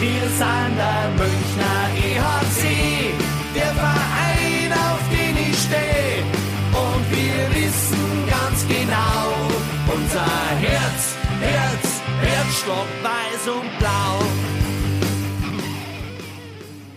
Wir sind der Münchner EHC, der Verein, auf den ich stehe. Und wir wissen ganz genau, unser Herz, Herz, Herzstock weiß und blau.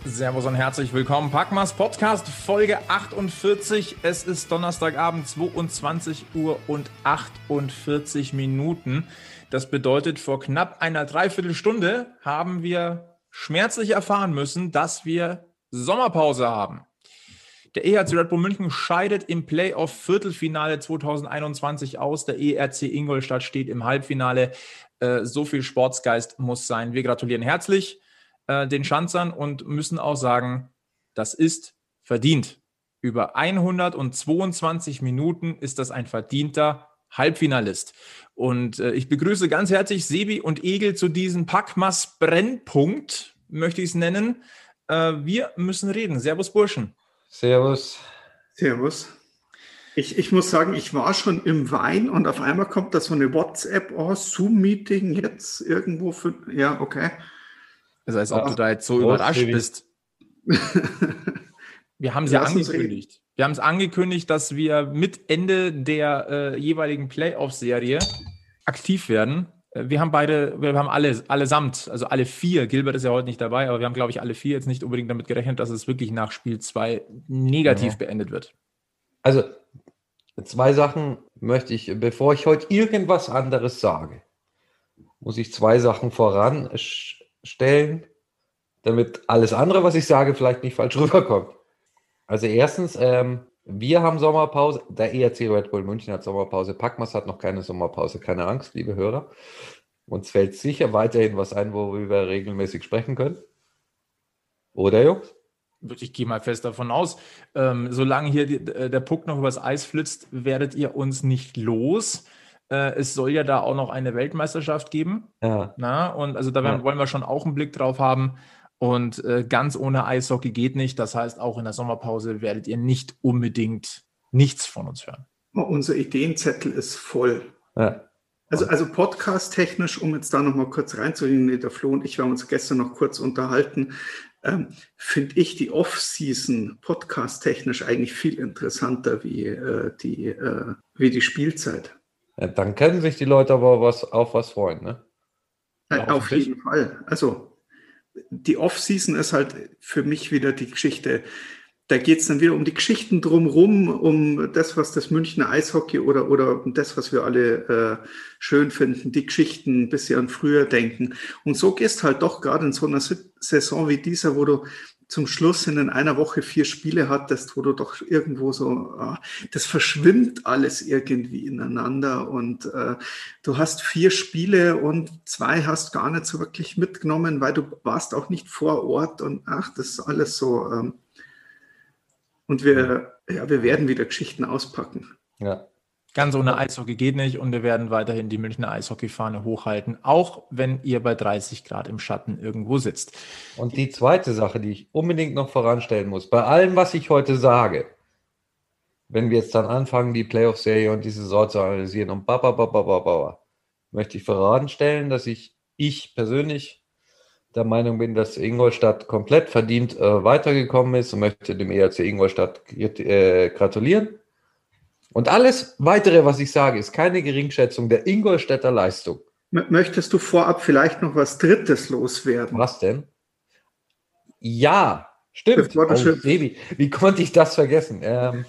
Servus und herzlich willkommen. Packmas Podcast Folge 48. Es ist Donnerstagabend 22 Uhr und 48 Minuten. Das bedeutet, vor knapp einer Dreiviertelstunde haben wir schmerzlich erfahren müssen, dass wir Sommerpause haben. Der ERC Red Bull München scheidet im Playoff Viertelfinale 2021 aus. Der ERC Ingolstadt steht im Halbfinale. Äh, so viel Sportsgeist muss sein. Wir gratulieren herzlich äh, den Schanzern und müssen auch sagen, das ist verdient. Über 122 Minuten ist das ein verdienter Halbfinalist. Und äh, ich begrüße ganz herzlich Sebi und Egel zu diesem Packmas Brennpunkt, möchte ich es nennen. Äh, wir müssen reden. Servus, Burschen. Servus. Servus. Ich, ich muss sagen, ich war schon im Wein und auf einmal kommt da so eine WhatsApp, oh, Zoom-Meeting jetzt irgendwo für. Ja, okay. Also als ob du da jetzt so überrascht bist. Wir haben ja angekündigt. Wir haben es angekündigt, dass wir mit Ende der äh, jeweiligen Playoff-Serie aktiv werden. Äh, wir haben beide, wir haben alle, allesamt, also alle vier, Gilbert ist ja heute nicht dabei, aber wir haben, glaube ich, alle vier jetzt nicht unbedingt damit gerechnet, dass es wirklich nach Spiel 2 negativ ja. beendet wird. Also, zwei Sachen möchte ich, bevor ich heute irgendwas anderes sage, muss ich zwei Sachen voranstellen, damit alles andere, was ich sage, vielleicht nicht falsch rüberkommt. Also erstens, ähm, wir haben Sommerpause, der ERC Red Bull München hat Sommerpause, Packmas hat noch keine Sommerpause, keine Angst, liebe Hörer. Uns fällt sicher weiterhin was ein, worüber wir regelmäßig sprechen können. Oder Jungs? Ich gehe mal fest davon aus, ähm, solange hier die, äh, der Puck noch übers Eis flitzt, werdet ihr uns nicht los. Äh, es soll ja da auch noch eine Weltmeisterschaft geben. Ja. Na, und also da ja. wollen wir schon auch einen Blick drauf haben. Und äh, ganz ohne Eishockey geht nicht. Das heißt, auch in der Sommerpause werdet ihr nicht unbedingt nichts von uns hören. Unser Ideenzettel ist voll. Ja. Also, also podcast-technisch, um jetzt da nochmal kurz reinzugehen, der Flo und ich haben uns gestern noch kurz unterhalten, ähm, finde ich die Off-Season podcast-technisch eigentlich viel interessanter wie, äh, die, äh, wie die Spielzeit. Ja, dann können sich die Leute aber was, auf was freuen, ne? Ja, auf jeden Fall. Also die Off-Season ist halt für mich wieder die Geschichte. Da geht es dann wieder um die Geschichten drumherum, um das, was das Münchner Eishockey oder, oder das, was wir alle äh, schön finden, die Geschichten ein bisschen früher denken. Und so gehst halt doch gerade in so einer Saison wie dieser, wo du zum Schluss in einer Woche vier Spiele hattest, wo du doch irgendwo so, ah, das verschwimmt alles irgendwie ineinander und äh, du hast vier Spiele und zwei hast gar nicht so wirklich mitgenommen, weil du warst auch nicht vor Ort und ach, das ist alles so. Ähm, und wir, ja, wir werden wieder Geschichten auspacken. Ja. Ganz ohne Eishockey geht nicht und wir werden weiterhin die Münchner Eishockeyfahne hochhalten, auch wenn ihr bei 30 Grad im Schatten irgendwo sitzt. Und die zweite Sache, die ich unbedingt noch voranstellen muss, bei allem, was ich heute sage, wenn wir jetzt dann anfangen, die Playoff-Serie und die Saison zu analysieren und baba, baba, baba, möchte ich voranstellen, dass ich, ich persönlich der Meinung bin, dass Ingolstadt komplett verdient äh, weitergekommen ist und möchte dem ERC Ingolstadt äh, gratulieren und alles weitere, was ich sage, ist keine Geringschätzung der Ingolstädter Leistung. Möchtest du vorab vielleicht noch was Drittes loswerden? Was denn? Ja, stimmt. Oh, Baby, wie konnte ich das vergessen? Ähm,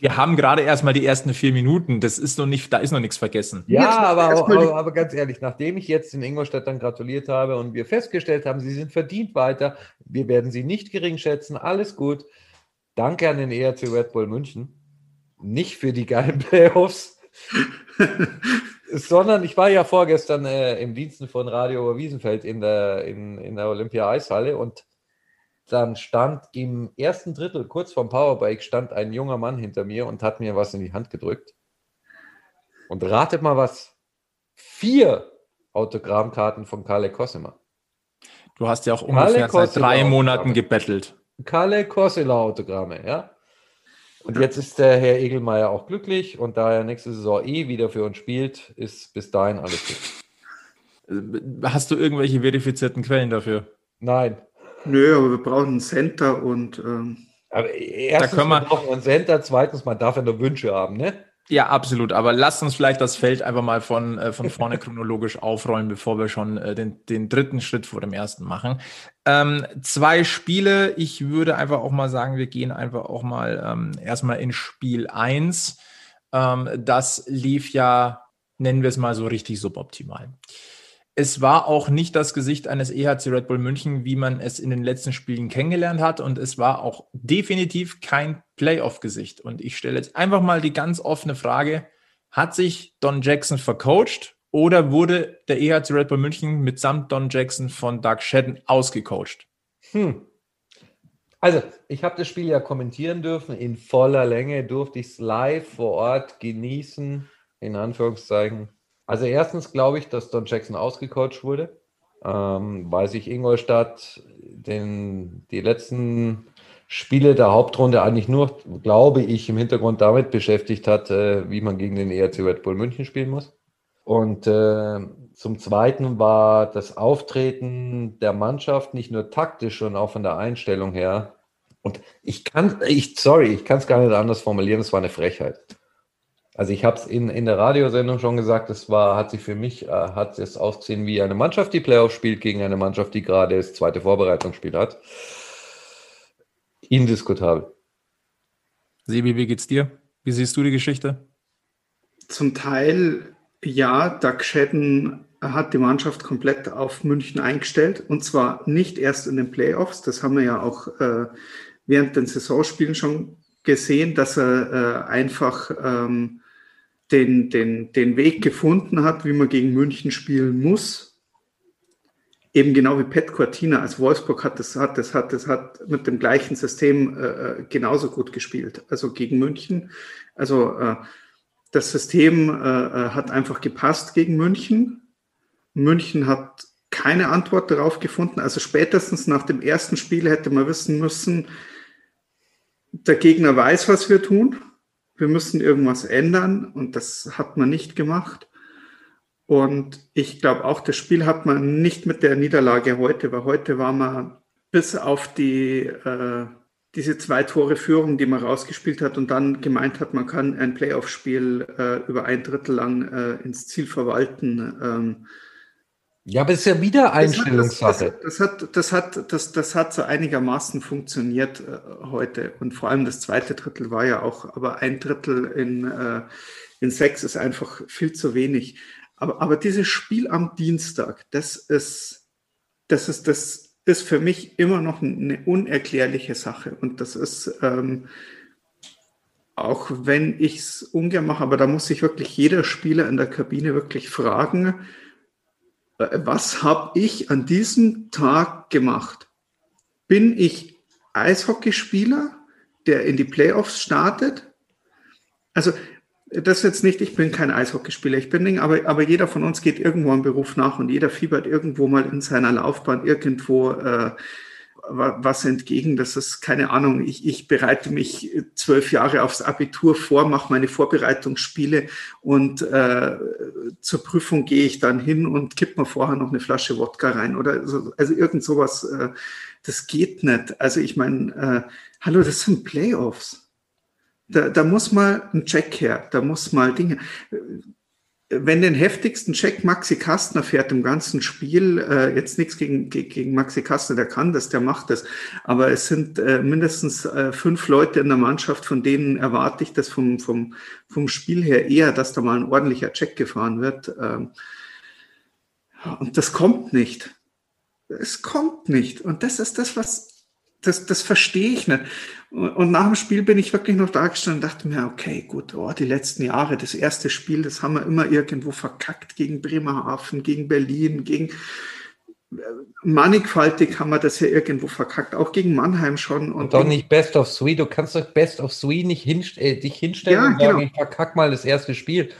wir haben gerade erstmal die ersten vier Minuten. Das ist noch nicht, da ist noch nichts vergessen. Ja, aber, aber, aber, ganz ehrlich, nachdem ich jetzt den Ingolstädtern gratuliert habe und wir festgestellt haben, sie sind verdient weiter, wir werden sie nicht gering schätzen, alles gut. Danke an den ERC Red Bull München nicht für die geilen Playoffs, sondern ich war ja vorgestern äh, im Diensten von Radio Wiesenfeld in der, in, in der Olympia-Eishalle und dann stand im ersten Drittel, kurz vorm Powerbike, stand ein junger Mann hinter mir und hat mir was in die Hand gedrückt. Und ratet mal was. Vier Autogrammkarten von Kalle Kossema. Du hast ja auch ungefähr seit drei Monaten gebettelt. Kalle Kossela Autogramme, ja. Und jetzt ist der Herr Egelmeier auch glücklich und da er nächste Saison eh wieder für uns spielt, ist bis dahin alles gut. Hast du irgendwelche verifizierten Quellen dafür? Nein. Nö, aber wir brauchen einen Center und. Ähm, aber erstens da können wir, brauchen wir einen Center, zweitens, man darf ja nur Wünsche haben, ne? Ja, absolut. Aber lasst uns vielleicht das Feld einfach mal von, äh, von vorne chronologisch aufrollen, bevor wir schon äh, den, den dritten Schritt vor dem ersten machen. Ähm, zwei Spiele. Ich würde einfach auch mal sagen, wir gehen einfach auch mal ähm, erstmal in Spiel eins. Ähm, das lief ja, nennen wir es mal so richtig suboptimal. Es war auch nicht das Gesicht eines EHC Red Bull München, wie man es in den letzten Spielen kennengelernt hat. Und es war auch definitiv kein Playoff-Gesicht. Und ich stelle jetzt einfach mal die ganz offene Frage, hat sich Don Jackson vercoacht oder wurde der EHC Red Bull München mitsamt Don Jackson von Doug Shedden ausgecoacht? Hm. Also, ich habe das Spiel ja kommentieren dürfen. In voller Länge durfte ich es live vor Ort genießen, in Anführungszeichen. Also erstens glaube ich, dass Don Jackson ausgecoacht wurde, ähm, weil sich Ingolstadt den, die letzten Spiele der Hauptrunde eigentlich nur, glaube ich, im Hintergrund damit beschäftigt hat, äh, wie man gegen den ERC Red Bull München spielen muss. Und äh, zum Zweiten war das Auftreten der Mannschaft nicht nur taktisch, sondern auch von der Einstellung her. Und ich kann, ich, sorry, ich kann es gar nicht anders formulieren, es war eine Frechheit. Also ich habe es in, in der Radiosendung schon gesagt, es war, hat sich für mich, äh, hat es ausgesehen wie eine Mannschaft, die Playoff spielt, gegen eine Mannschaft, die gerade das zweite Vorbereitungsspiel hat. Indiskutabel. Sebi, wie geht's dir? Wie siehst du die Geschichte? Zum Teil ja, Doug Shedden hat die Mannschaft komplett auf München eingestellt und zwar nicht erst in den Playoffs, das haben wir ja auch äh, während den Saisonspielen schon gesehen, dass er äh, einfach ähm, den, den, den Weg gefunden hat, wie man gegen München spielen muss. Eben genau wie Pet Cortina als Wolfsburg hat das, hat das, hat das, hat mit dem gleichen System äh, äh, genauso gut gespielt. Also gegen München. Also äh, das System äh, äh, hat einfach gepasst gegen München. München hat keine Antwort darauf gefunden. Also spätestens nach dem ersten Spiel hätte man wissen müssen, der Gegner weiß, was wir tun wir müssen irgendwas ändern und das hat man nicht gemacht. Und ich glaube auch, das Spiel hat man nicht mit der Niederlage heute, weil heute war man bis auf die, äh, diese zwei Tore Führung, die man rausgespielt hat und dann gemeint hat, man kann ein Playoff-Spiel äh, über ein Drittel lang äh, ins Ziel verwalten. Ähm, ja, aber es ist ja wieder Einstellungssache. Das, das, das, hat, das, hat, das, das hat so einigermaßen funktioniert äh, heute. Und vor allem das zweite Drittel war ja auch, aber ein Drittel in, äh, in sechs ist einfach viel zu wenig. Aber, aber dieses Spiel am Dienstag, das ist, das ist, das ist für mich immer noch eine unerklärliche Sache. Und das ist, ähm, auch wenn ich es ungern mache, aber da muss sich wirklich jeder Spieler in der Kabine wirklich fragen, äh, was habe ich an diesem Tag gemacht? Bin ich Eishockeyspieler, der in die Playoffs startet? Also das jetzt nicht, ich bin kein Eishockeyspieler, ich bin nicht, aber, aber jeder von uns geht irgendwo einen Beruf nach und jeder fiebert irgendwo mal in seiner Laufbahn irgendwo äh, was entgegen. Das ist keine Ahnung. Ich, ich bereite mich zwölf Jahre aufs Abitur vor, mache meine Vorbereitungsspiele und äh, zur Prüfung gehe ich dann hin und kipp mir vorher noch eine Flasche Wodka rein oder so, also irgend sowas. Äh, das geht nicht. Also ich meine, äh, hallo, das sind Playoffs. Da, da muss mal ein Check her, da muss mal Dinge wenn den heftigsten Check Maxi Kastner fährt im ganzen Spiel, äh, jetzt nichts gegen, gegen Maxi Kastner, der kann das, der macht das, aber es sind äh, mindestens äh, fünf Leute in der Mannschaft, von denen erwarte ich das vom, vom, vom Spiel her eher, dass da mal ein ordentlicher Check gefahren wird. Ähm, und das kommt nicht. Es kommt nicht. Und das ist das, was das, das verstehe ich nicht. Und nach dem Spiel bin ich wirklich noch da gestanden und dachte mir, okay, gut, oh, die letzten Jahre, das erste Spiel, das haben wir immer irgendwo verkackt gegen Bremerhaven, gegen Berlin, gegen äh, mannigfaltig haben wir das ja irgendwo verkackt, auch gegen Mannheim schon. Und, und doch nicht Best of Three, du kannst doch Best of Three nicht hinst äh, dich hinstellen ja, und sagen, genau. ich verkack mal das erste Spiel.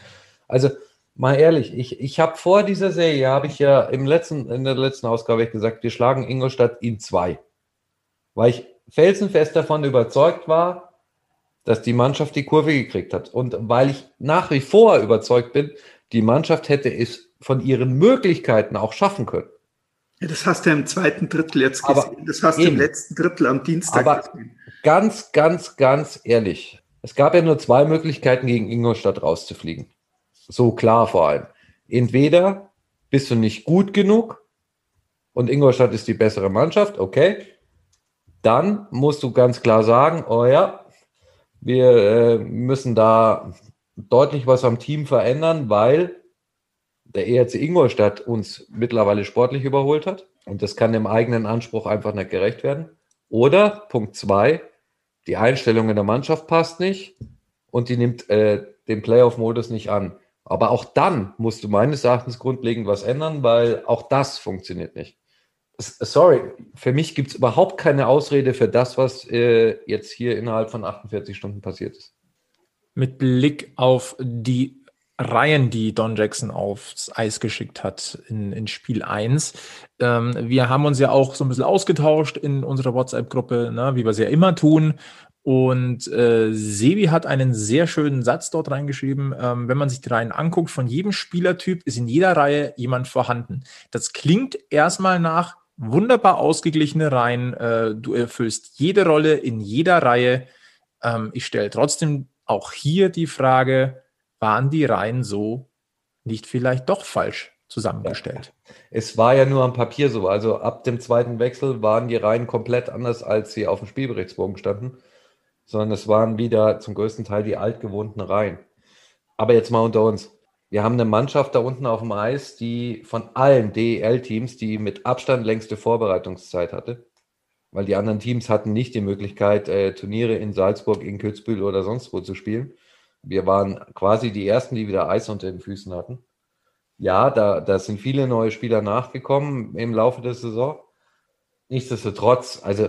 Also mal ehrlich, ich, ich habe vor dieser Serie, habe ich ja im letzten, in der letzten Ausgabe gesagt, wir schlagen Ingolstadt in zwei weil ich felsenfest davon überzeugt war, dass die Mannschaft die Kurve gekriegt hat. Und weil ich nach wie vor überzeugt bin, die Mannschaft hätte es von ihren Möglichkeiten auch schaffen können. Ja, das hast du ja im zweiten Drittel jetzt Aber gesehen. Das hast du im letzten Drittel am Dienstag Aber gesehen. ganz, ganz, ganz ehrlich, es gab ja nur zwei Möglichkeiten, gegen Ingolstadt rauszufliegen. So klar vor allem. Entweder bist du nicht gut genug und Ingolstadt ist die bessere Mannschaft, okay. Dann musst du ganz klar sagen, oh ja, wir äh, müssen da deutlich was am Team verändern, weil der ERC Ingolstadt uns mittlerweile sportlich überholt hat. Und das kann dem eigenen Anspruch einfach nicht gerecht werden. Oder Punkt zwei, die Einstellung in der Mannschaft passt nicht und die nimmt äh, den Playoff-Modus nicht an. Aber auch dann musst du meines Erachtens grundlegend was ändern, weil auch das funktioniert nicht. Sorry, für mich gibt es überhaupt keine Ausrede für das, was äh, jetzt hier innerhalb von 48 Stunden passiert ist. Mit Blick auf die Reihen, die Don Jackson aufs Eis geschickt hat in, in Spiel 1. Ähm, wir haben uns ja auch so ein bisschen ausgetauscht in unserer WhatsApp-Gruppe, ne, wie wir es ja immer tun. Und äh, Sebi hat einen sehr schönen Satz dort reingeschrieben. Ähm, wenn man sich die Reihen anguckt, von jedem Spielertyp ist in jeder Reihe jemand vorhanden. Das klingt erstmal nach wunderbar ausgeglichene Reihen. Äh, du erfüllst jede Rolle in jeder Reihe. Ähm, ich stelle trotzdem auch hier die Frage, waren die Reihen so nicht vielleicht doch falsch zusammengestellt? Es war ja nur am Papier so. Also ab dem zweiten Wechsel waren die Reihen komplett anders, als sie auf dem Spielberichtsbogen standen, sondern es waren wieder zum größten Teil die altgewohnten Reihen. Aber jetzt mal unter uns. Wir haben eine Mannschaft da unten auf dem Eis, die von allen DEL-Teams die mit Abstand längste Vorbereitungszeit hatte. Weil die anderen Teams hatten nicht die Möglichkeit, äh, Turniere in Salzburg, in Kitzbühel oder sonst wo zu spielen. Wir waren quasi die Ersten, die wieder Eis unter den Füßen hatten. Ja, da, da sind viele neue Spieler nachgekommen im Laufe der Saison. Nichtsdestotrotz, also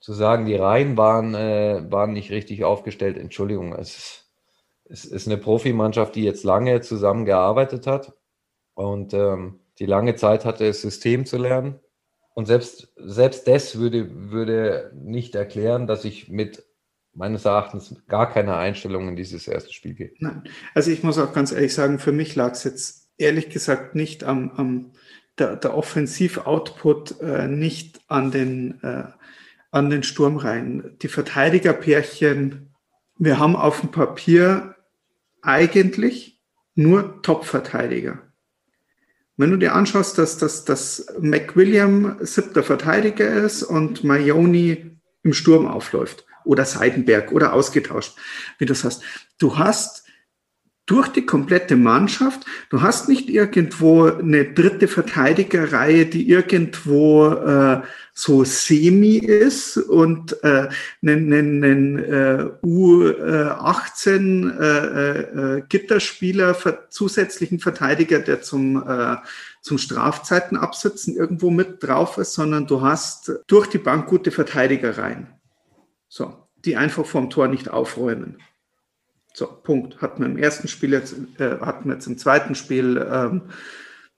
zu sagen, die Reihen waren, äh, waren nicht richtig aufgestellt, Entschuldigung, es ist, es ist eine Profimannschaft, die jetzt lange zusammengearbeitet hat und ähm, die lange Zeit hatte, das System zu lernen. Und selbst, selbst das würde, würde nicht erklären, dass ich mit meines Erachtens gar keine Einstellung in dieses erste Spiel gehe. Nein. Also ich muss auch ganz ehrlich sagen, für mich lag es jetzt ehrlich gesagt nicht am, am der, der Offensiv-Output, äh, nicht an den, äh, an den Sturmreihen. Die Verteidigerpärchen, wir haben auf dem Papier eigentlich nur Top-Verteidiger. Wenn du dir anschaust, dass, dass, dass McWilliam siebter Verteidiger ist und Maioni im Sturm aufläuft oder Seidenberg oder ausgetauscht, wie du das hast. Du hast durch die komplette Mannschaft, du hast nicht irgendwo eine dritte Verteidigerreihe, die irgendwo äh, so semi ist und äh, einen, einen äh, U18 äh, äh, Gitterspieler, ver zusätzlichen Verteidiger, der zum, äh, zum Strafzeiten absitzen irgendwo mit drauf ist, sondern du hast durch die Bank gute Verteidigereien. So, die einfach vom Tor nicht aufräumen. So, Punkt. Hatten wir im ersten Spiel jetzt, äh, hatten wir jetzt im zweiten Spiel, ähm,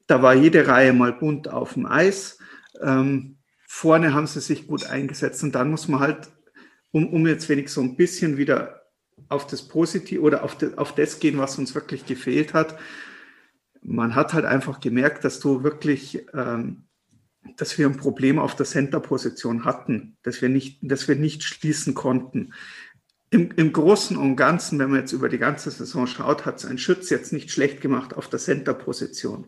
da war jede Reihe mal bunt auf dem Eis. Ähm, vorne haben sie sich gut eingesetzt und dann muss man halt, um, um jetzt wenig so ein bisschen wieder auf das Positive oder auf, de, auf das gehen, was uns wirklich gefehlt hat. Man hat halt einfach gemerkt, dass du wirklich, ähm, dass wir ein Problem auf der Center-Position hatten, dass wir nicht, dass wir nicht schließen konnten. Im, Im Großen und Ganzen, wenn man jetzt über die ganze Saison schaut, hat es ein Schütz jetzt nicht schlecht gemacht auf der Center-Position.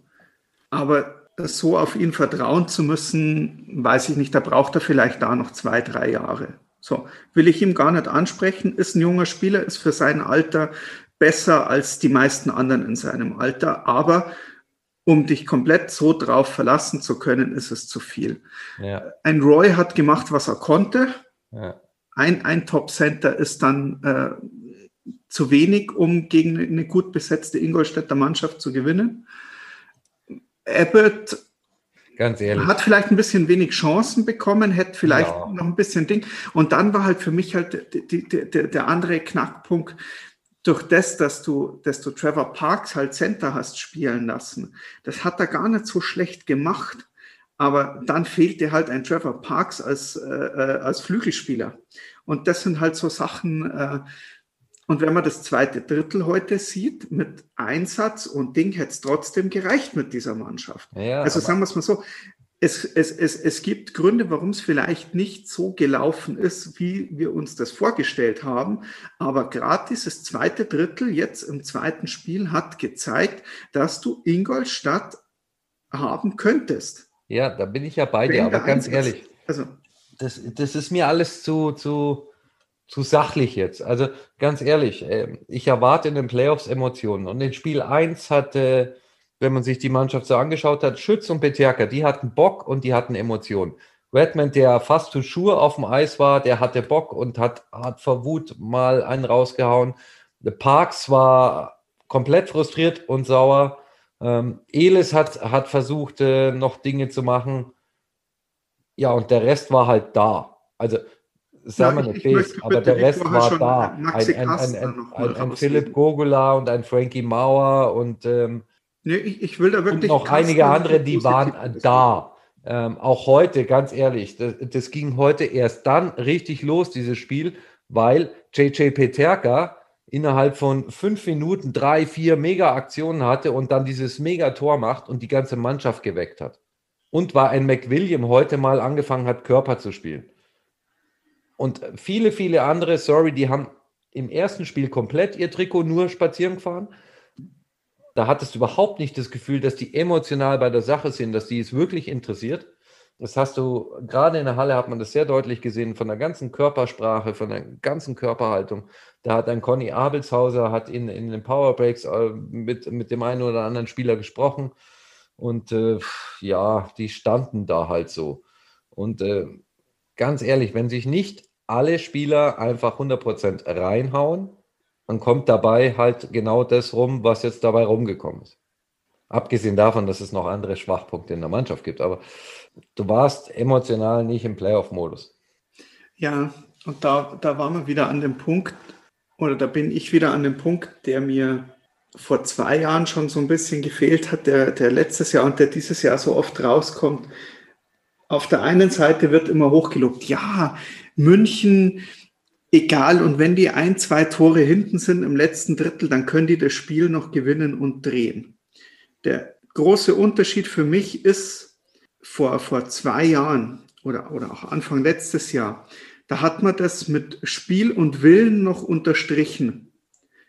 Aber so auf ihn vertrauen zu müssen, weiß ich nicht, da braucht er vielleicht da noch zwei, drei Jahre. So, will ich ihm gar nicht ansprechen, ist ein junger Spieler, ist für sein Alter besser als die meisten anderen in seinem Alter, aber um dich komplett so drauf verlassen zu können, ist es zu viel. Ja. Ein Roy hat gemacht, was er konnte. Ja. Ein, ein Top-Center ist dann äh, zu wenig, um gegen eine gut besetzte Ingolstädter Mannschaft zu gewinnen. Abbott Ganz ehrlich. hat vielleicht ein bisschen wenig Chancen bekommen, hätte vielleicht Ja. noch ein bisschen Ding. Und dann war halt für mich halt die, die, die, der andere Knackpunkt, durch das, dass du, dass du Trevor Parks halt Center hast spielen lassen. Das hat er gar nicht so schlecht gemacht. Aber dann fehlt dir halt ein Trevor Parks als, äh, äh, als Flügelspieler. Und das sind halt so Sachen, äh, Und wenn man das zweite Drittel heute sieht, mit Einsatz und Ding, hätte es trotzdem gereicht mit dieser Mannschaft. Ja, also sagen wir es mal so, es, es, es, es gibt Gründe, warum es vielleicht nicht so gelaufen ist, wie wir uns das vorgestellt haben. Aber gerade dieses zweite Drittel jetzt im zweiten Spiel hat gezeigt, dass du Ingolstadt haben könntest. Ja, da bin ich ja bei dir, aber ganz ehrlich, also, das, das ist mir alles zu, zu, zu sachlich jetzt. Also ganz ehrlich, ähm, ich erwarte in den Playoffs Emotionen. Und in Spiel 1 hatte wenn man sich die Mannschaft so angeschaut hat, Schütz und Peterka, die hatten Bock und die hatten Emotionen. Redmond, der fast zu Schuhe auf dem Eis war, der hatte Bock und hat, hat vor Wut mal einen rausgehauen. The Parks war komplett frustriert und sauer. Ähm, Elis hat, hat versucht, äh, noch Dinge zu machen. Ja, und der Rest war halt da. Also, sagen wir nicht base, aber der Rest war da. Ein, ein, ein, ein, ein Philipp Gogula und ein Frankie Mauer und ähm, Nee, ich, ich will da wirklich. Und noch einige andere, die waren da. Ähm, auch heute, ganz ehrlich, das, das, ging heute erst dann richtig los, dieses Spiel, weil JJ Peterka innerhalb von fünf Minuten drei, vier Mega-Aktionen hatte und dann dieses Mega-Tor macht und die ganze Mannschaft geweckt hat. Und war ein McWilliam heute mal angefangen hat, Körper zu spielen. Und viele, viele andere, sorry, die haben im ersten Spiel komplett ihr Trikot nur spazieren gefahren da hattest du überhaupt nicht das Gefühl, dass die emotional bei der Sache sind, dass die es wirklich interessiert. Das hast du, gerade in der Halle hat man das sehr deutlich gesehen, von der ganzen Körpersprache, von der ganzen Körperhaltung. Da hat ein Conny Abelshauser, hat in, in den Powerbreaks äh, mit, mit dem einen oder anderen Spieler gesprochen. Und äh, ja, die standen da halt so. Und äh, ganz ehrlich, wenn sich nicht alle Spieler einfach 100% reinhauen, dann kommt dabei halt genau das rum, was jetzt dabei rumgekommen ist. Abgesehen davon, dass es noch andere Schwachpunkte in der Mannschaft gibt. Aber du warst emotional nicht im Playoff-Modus. Ja, und da, da waren wir wieder an dem Punkt, oder da bin ich wieder an dem Punkt, der mir vor zwei Jahren schon so ein bisschen gefehlt hat, der, der letztes Jahr und der dieses Jahr so oft rauskommt. Auf der einen Seite wird immer hochgelobt, ja, München, egal. Und wenn die ein, zwei Tore hinten sind im letzten Drittel, dann können die das Spiel noch gewinnen und drehen. Der große Unterschied für mich ist vor, vor zwei Jahren oder, oder auch Anfang letztes Jahr, da hat man das mit Spiel und Willen noch unterstrichen.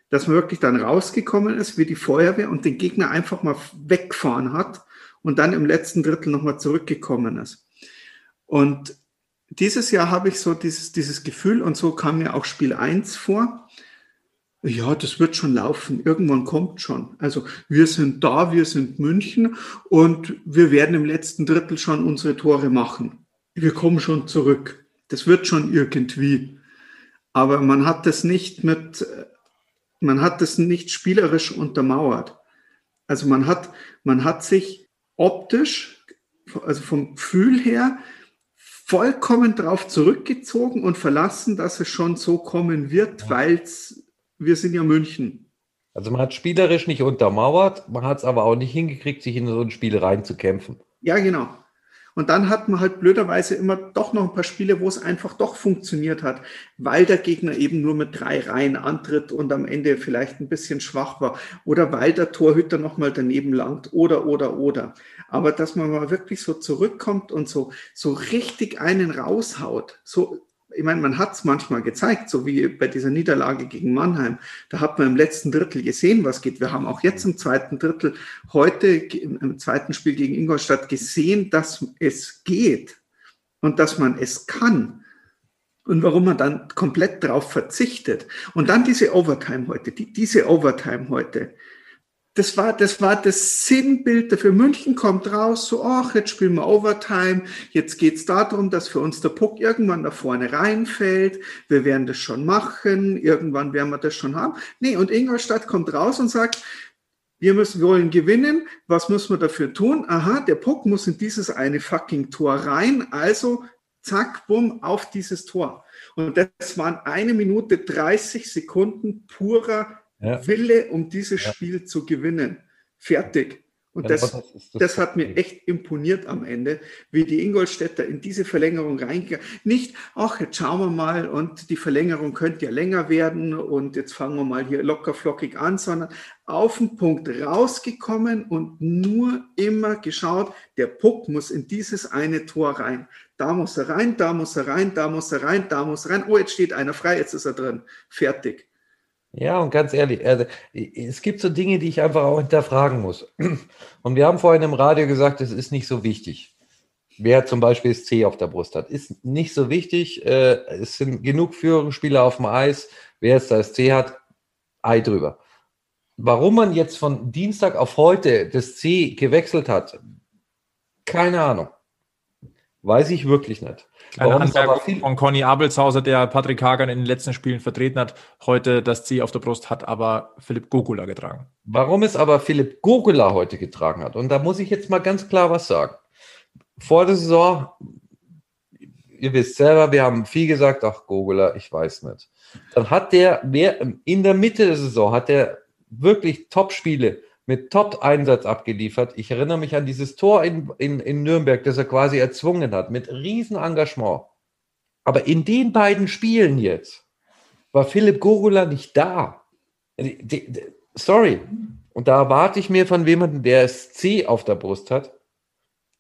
Dass man wirklich dann rausgekommen ist wie die Feuerwehr und den Gegner einfach mal wegfahren hat und dann im letzten Drittel nochmal zurückgekommen ist. Und dieses Jahr habe ich so dieses, dieses Gefühl und so kam mir auch Spiel 1 vor. Ja, das wird schon laufen. Irgendwann kommt schon. Also wir sind da, wir sind München und wir werden im letzten Drittel schon unsere Tore machen. Wir kommen schon zurück. Das wird schon irgendwie. Aber man hat das nicht mit, man hat das nicht spielerisch untermauert. Also man hat, man hat sich optisch, also vom Gefühl her, vollkommen darauf zurückgezogen und verlassen, dass es schon so kommen wird, weil wir sind ja München. Also man hat spielerisch nicht untermauert, man hat es aber auch nicht hingekriegt, sich in so ein Spiel reinzukämpfen. Ja, genau. Und dann hat man halt blöderweise immer doch noch ein paar Spiele, wo es einfach doch funktioniert hat, weil der Gegner eben nur mit drei Reihen antritt und am Ende vielleicht ein bisschen schwach war oder weil der Torhüter nochmal daneben langt oder, oder, oder. Aber dass man mal wirklich so zurückkommt und so, so richtig einen raushaut, so ich meine, man hat es manchmal gezeigt, so wie bei dieser Niederlage gegen Mannheim. Da hat man im letzten Drittel gesehen, was geht. Wir haben auch jetzt im zweiten Drittel heute im zweiten Spiel gegen Ingolstadt gesehen, dass es geht und dass man es kann. Und warum man dann komplett darauf verzichtet. Und dann diese Overtime heute, die, diese Overtime heute das war, das war das Sinnbild dafür. München kommt raus, so, ach, jetzt spielen wir Overtime. Jetzt geht's darum, dass für uns der Puck irgendwann da vorne reinfällt. Wir werden das schon machen. Irgendwann werden wir das schon haben. Nee, und Ingolstadt kommt raus und sagt, wir müssen, wir wollen gewinnen. Was müssen wir dafür tun? Aha, der Puck muss in dieses eine fucking Tor rein. Also, zack, bumm, auf dieses Tor. Und das waren eine Minute 30 Sekunden purer ja. Wille, um dieses. Spiel zu gewinnen. Fertig. Und das, das, das, hat mir echt imponiert am Ende, wie die Ingolstädter in diese Verlängerung reingegangen. Nicht, ach, jetzt schauen wir mal und die Verlängerung könnte ja länger werden und jetzt fangen wir mal hier locker flockig an, sondern auf den Punkt rausgekommen und nur immer geschaut, der Puck muss in dieses eine Tor rein. Da muss er rein, da muss er rein, da muss er rein, da muss er rein. Oh, jetzt steht einer frei, jetzt ist er drin. Fertig. Ja, und ganz ehrlich, also, es gibt so Dinge, die ich einfach auch hinterfragen muss. Und wir haben vorhin im Radio gesagt, es ist nicht so wichtig. Wer zum Beispiel das C auf der Brust hat, ist nicht so wichtig. Äh, es sind genug Führungsspieler auf dem Eis. Wer jetzt das C hat, Ei drüber. Warum man jetzt von Dienstag auf heute das C gewechselt hat, keine Ahnung. Weiß ich wirklich nicht. Eine Anmerkung von Conny Abelshauser, der Patrick Hagan in den letzten Spielen vertreten hat, heute das C auf der Brust hat aber Philipp Gogula getragen. Warum es aber Philipp Gogula heute getragen hat, und da muss ich jetzt mal ganz klar was sagen. Vor der Saison, ihr wisst selber, wir haben viel gesagt, ach Gogula, ich weiß nicht. Dann hat der, in der Mitte der Saison hat er wirklich Top-Spiele mit Top-Einsatz abgeliefert. Ich erinnere mich an dieses Tor in, in, in Nürnberg, das er quasi erzwungen hat, mit riesen Engagement. Aber in den beiden Spielen jetzt war Philipp Gogula nicht da. Sorry. Und da erwarte ich mir von jemandem, der es C auf der Brust hat,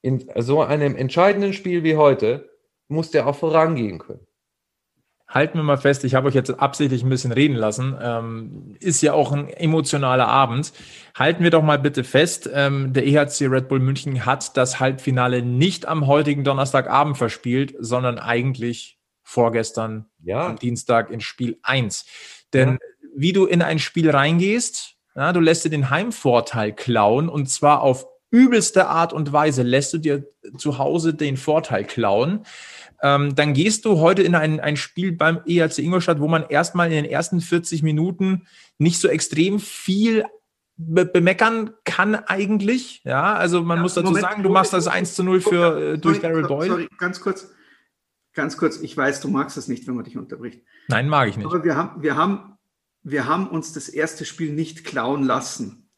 in so einem entscheidenden Spiel wie heute, muss der auch vorangehen können halten wir mal fest, ich habe euch jetzt absichtlich ein bisschen reden lassen. Ähm, ist ja auch ein emotionaler Abend. Halten wir doch mal bitte fest, ähm, der EHC Red Bull München hat das Halbfinale nicht am heutigen Donnerstagabend verspielt, sondern eigentlich vorgestern ja. am Dienstag in Spiel 1. Denn ja. wie du in ein Spiel reingehst, ja, du lässt dir den Heimvorteil klauen und zwar auf übelste Art und Weise lässt du dir zu Hause den Vorteil klauen ähm, dann gehst du heute in ein, ein Spiel beim ERC Ingolstadt, wo man erstmal in den ersten 40 Minuten nicht so extrem viel be bemeckern kann eigentlich. Ja, also man ja, muss dazu Moment, sagen, du machst das 1 zu 0 für, äh, durch Daryl Boyle. Sorry, ganz kurz. Ganz kurz, ich weiß, du magst es nicht, wenn man dich unterbricht. Nein, mag ich nicht. Aber wir haben, wir haben, wir haben uns das erste Spiel nicht klauen lassen.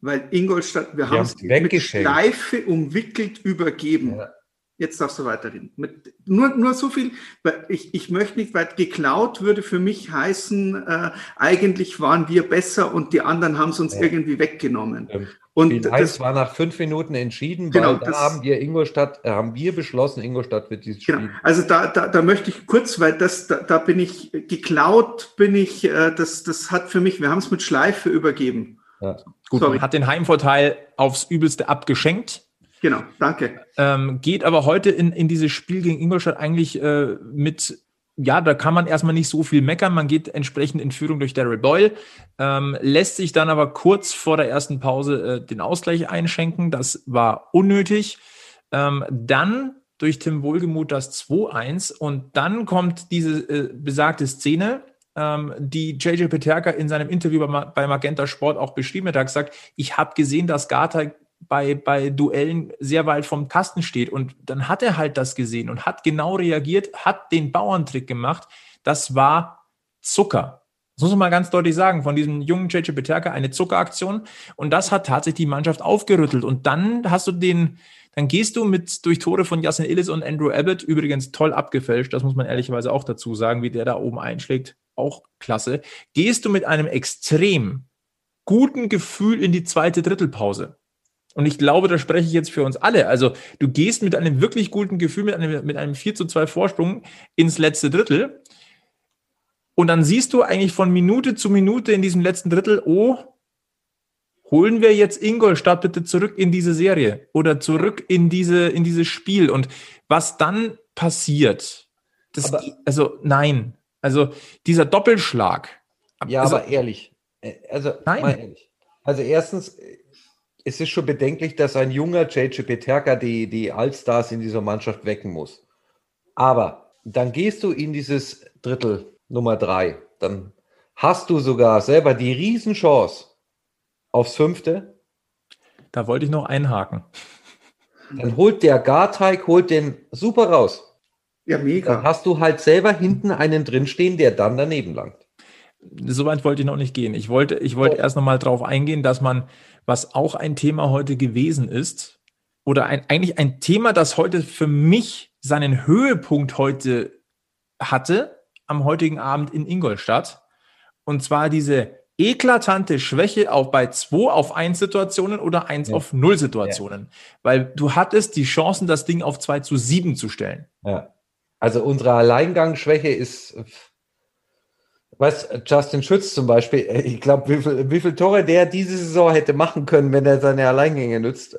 Weil Ingolstadt, wir, wir haben es mit Schleife umwickelt übergeben. Ja. Jetzt darfst du weiterreden. Mit, nur, nur so viel, weil ich, ich möchte nicht weit geklaut würde für mich heißen, äh, eigentlich waren wir besser und die anderen haben es uns ja. irgendwie weggenommen. Ähm, und das war nach fünf Minuten entschieden, weil genau, da das, haben wir Ingolstadt, äh, haben wir beschlossen, Ingolstadt wird dieses genau, Also da, da, da möchte ich kurz, weil das, da, da bin ich geklaut, bin ich, äh, das, das hat für mich, wir haben es mit Schleife übergeben. Ja. Gut, Sorry. hat den Heimvorteil aufs Übelste abgeschenkt. Genau, danke. Ähm, geht aber heute in, in dieses Spiel gegen Ingolstadt eigentlich äh, mit, ja, da kann man erstmal nicht so viel meckern. Man geht entsprechend in Führung durch Daryl Boyle, ähm, lässt sich dann aber kurz vor der ersten Pause äh, den Ausgleich einschenken. Das war unnötig. Ähm, dann durch Tim Wohlgemuth das 2-1 und dann kommt diese äh, besagte Szene, ähm, die JJ Peterka in seinem Interview bei, Magenta Sport auch beschrieben hat. Er hat gesagt, ich habe gesehen, dass Gata bei, bei Duellen sehr weit vom Kasten steht. Und dann hat er halt das gesehen und hat genau reagiert, hat den Bauerntrick gemacht. Das war Zucker. Das muss man mal ganz deutlich sagen, von diesem jungen JJ Peterka eine Zuckeraktion. Und das hat tatsächlich die Mannschaft aufgerüttelt. Und dann hast du den, dann gehst du mit durch Tore von Jasin Illis und Andrew Abbott, übrigens toll abgefälscht, das muss man ehrlicherweise auch dazu sagen, wie der da oben einschlägt, auch klasse. Gehst du mit einem extrem guten Gefühl in die zweite Drittelpause. Und ich glaube, da spreche ich jetzt für uns alle. Also du gehst mit einem wirklich guten Gefühl, mit einem, mit einem 4 zu 2 Vorsprung ins letzte Drittel. Und dann siehst du eigentlich von Minute zu Minute in diesem letzten Drittel, oh, holen wir jetzt Ingolstadt bitte zurück in diese Serie oder zurück in diese, in dieses Spiel. Und was dann passiert, das, aber, also nein, also dieser Doppelschlag. Ja, also, aber ehrlich, äh, also nein. Ehrlich. Also erstens, es ist schon bedenklich, dass ein junger JJ Peterka die, die Allstars in dieser Mannschaft wecken muss. Aber dann gehst du in dieses Drittel Nummer drei. Dann hast du sogar selber die Riesenchance aufs fünfte. Da wollte ich noch einhaken. Dann holt der Garteig, holt den super raus. Ja, mega. Dann hast du halt selber hinten einen drinstehen, der dann daneben langt. Soweit wollte ich noch nicht gehen. Ich wollte, ich wollte oh. erst noch mal drauf eingehen, dass man was auch ein Thema heute gewesen ist, oder ein, eigentlich ein Thema, das heute für mich seinen Höhepunkt heute hatte, am heutigen Abend in Ingolstadt. Und zwar diese eklatante Schwäche auch bei 2 auf 1 Situationen oder 1 ja. auf 0 Situationen. Ja. Weil du hattest die Chancen, das Ding auf 2 zu 7 zu stellen. Ja. Also unsere Alleingangsschwäche ist, was Justin Schütz zum Beispiel, ich glaube, wie viel, wie viel Tore der diese Saison hätte machen können, wenn er seine Alleingänge nützt.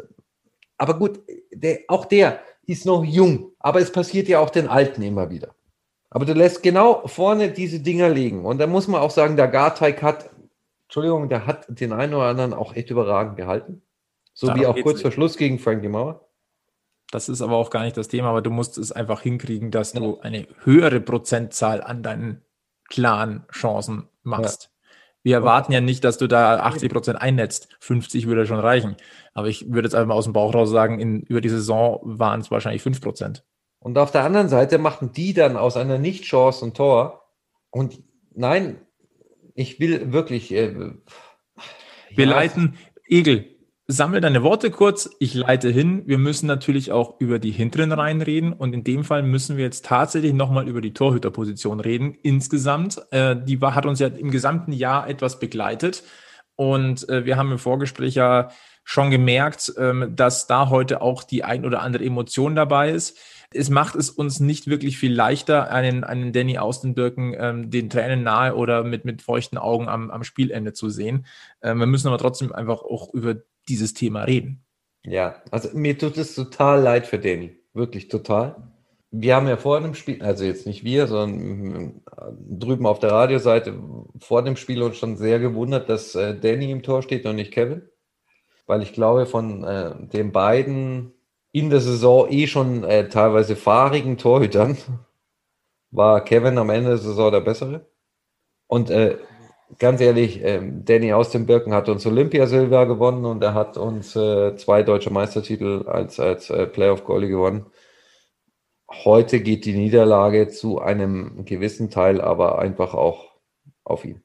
Aber gut, der, auch der ist noch jung, aber es passiert ja auch den Alten immer wieder. Aber du lässt genau vorne diese Dinger liegen. Und da muss man auch sagen, der Garteig hat Entschuldigung, der hat den einen oder anderen auch echt überragend gehalten. So Darum wie auch kurz vor Schluss gegen Frankie Mauer. Das ist aber auch gar nicht das Thema, aber du musst es einfach hinkriegen, dass ja. du eine höhere Prozentzahl an deinen klaren Chancen machst. Ja. Wir erwarten ja nicht, dass du da 80 Prozent einnetzt. 50 würde schon reichen. Aber ich würde jetzt einfach mal aus dem Bauch raus sagen, in, über die Saison waren es wahrscheinlich 5 Prozent. Und auf der anderen Seite machen die dann aus einer Nicht-Chance ein Tor. Und nein, ich will wirklich. Äh, wir ja, leiten, Egel, sammel deine Worte kurz. Ich leite hin. Wir müssen natürlich auch über die hinteren Reihen reden. Und in dem Fall müssen wir jetzt tatsächlich nochmal über die Torhüterposition reden. Insgesamt. Äh, die hat uns ja im gesamten Jahr etwas begleitet. Und äh, wir haben im Vorgespräch ja schon gemerkt, ähm, dass da heute auch die ein oder andere Emotion dabei ist es macht es uns nicht wirklich viel leichter, einen, einen Danny Austenbirken ähm, den Tränen nahe oder mit, mit feuchten Augen am, am Spielende zu sehen. Ähm, wir müssen aber trotzdem einfach auch über dieses Thema reden. Ja, also mir tut es total leid für Danny. Wirklich total. Wir haben ja vor dem Spiel, also jetzt nicht wir, sondern äh, drüben auf der Radioseite vor dem Spiel uns schon sehr gewundert, dass äh, Danny im Tor steht und nicht Kevin. Weil ich glaube, von äh, den beiden in der Saison eh schon äh, teilweise fahrigen Torhütern war Kevin am Ende der Saison der bessere. Und äh, ganz ehrlich, äh, Danny aus dem Birken hat uns Olympiasilber gewonnen und er hat uns äh, zwei deutsche Meistertitel als, als äh, Playoff-Goalie gewonnen. Heute geht die Niederlage zu einem gewissen Teil aber einfach auch auf ihn.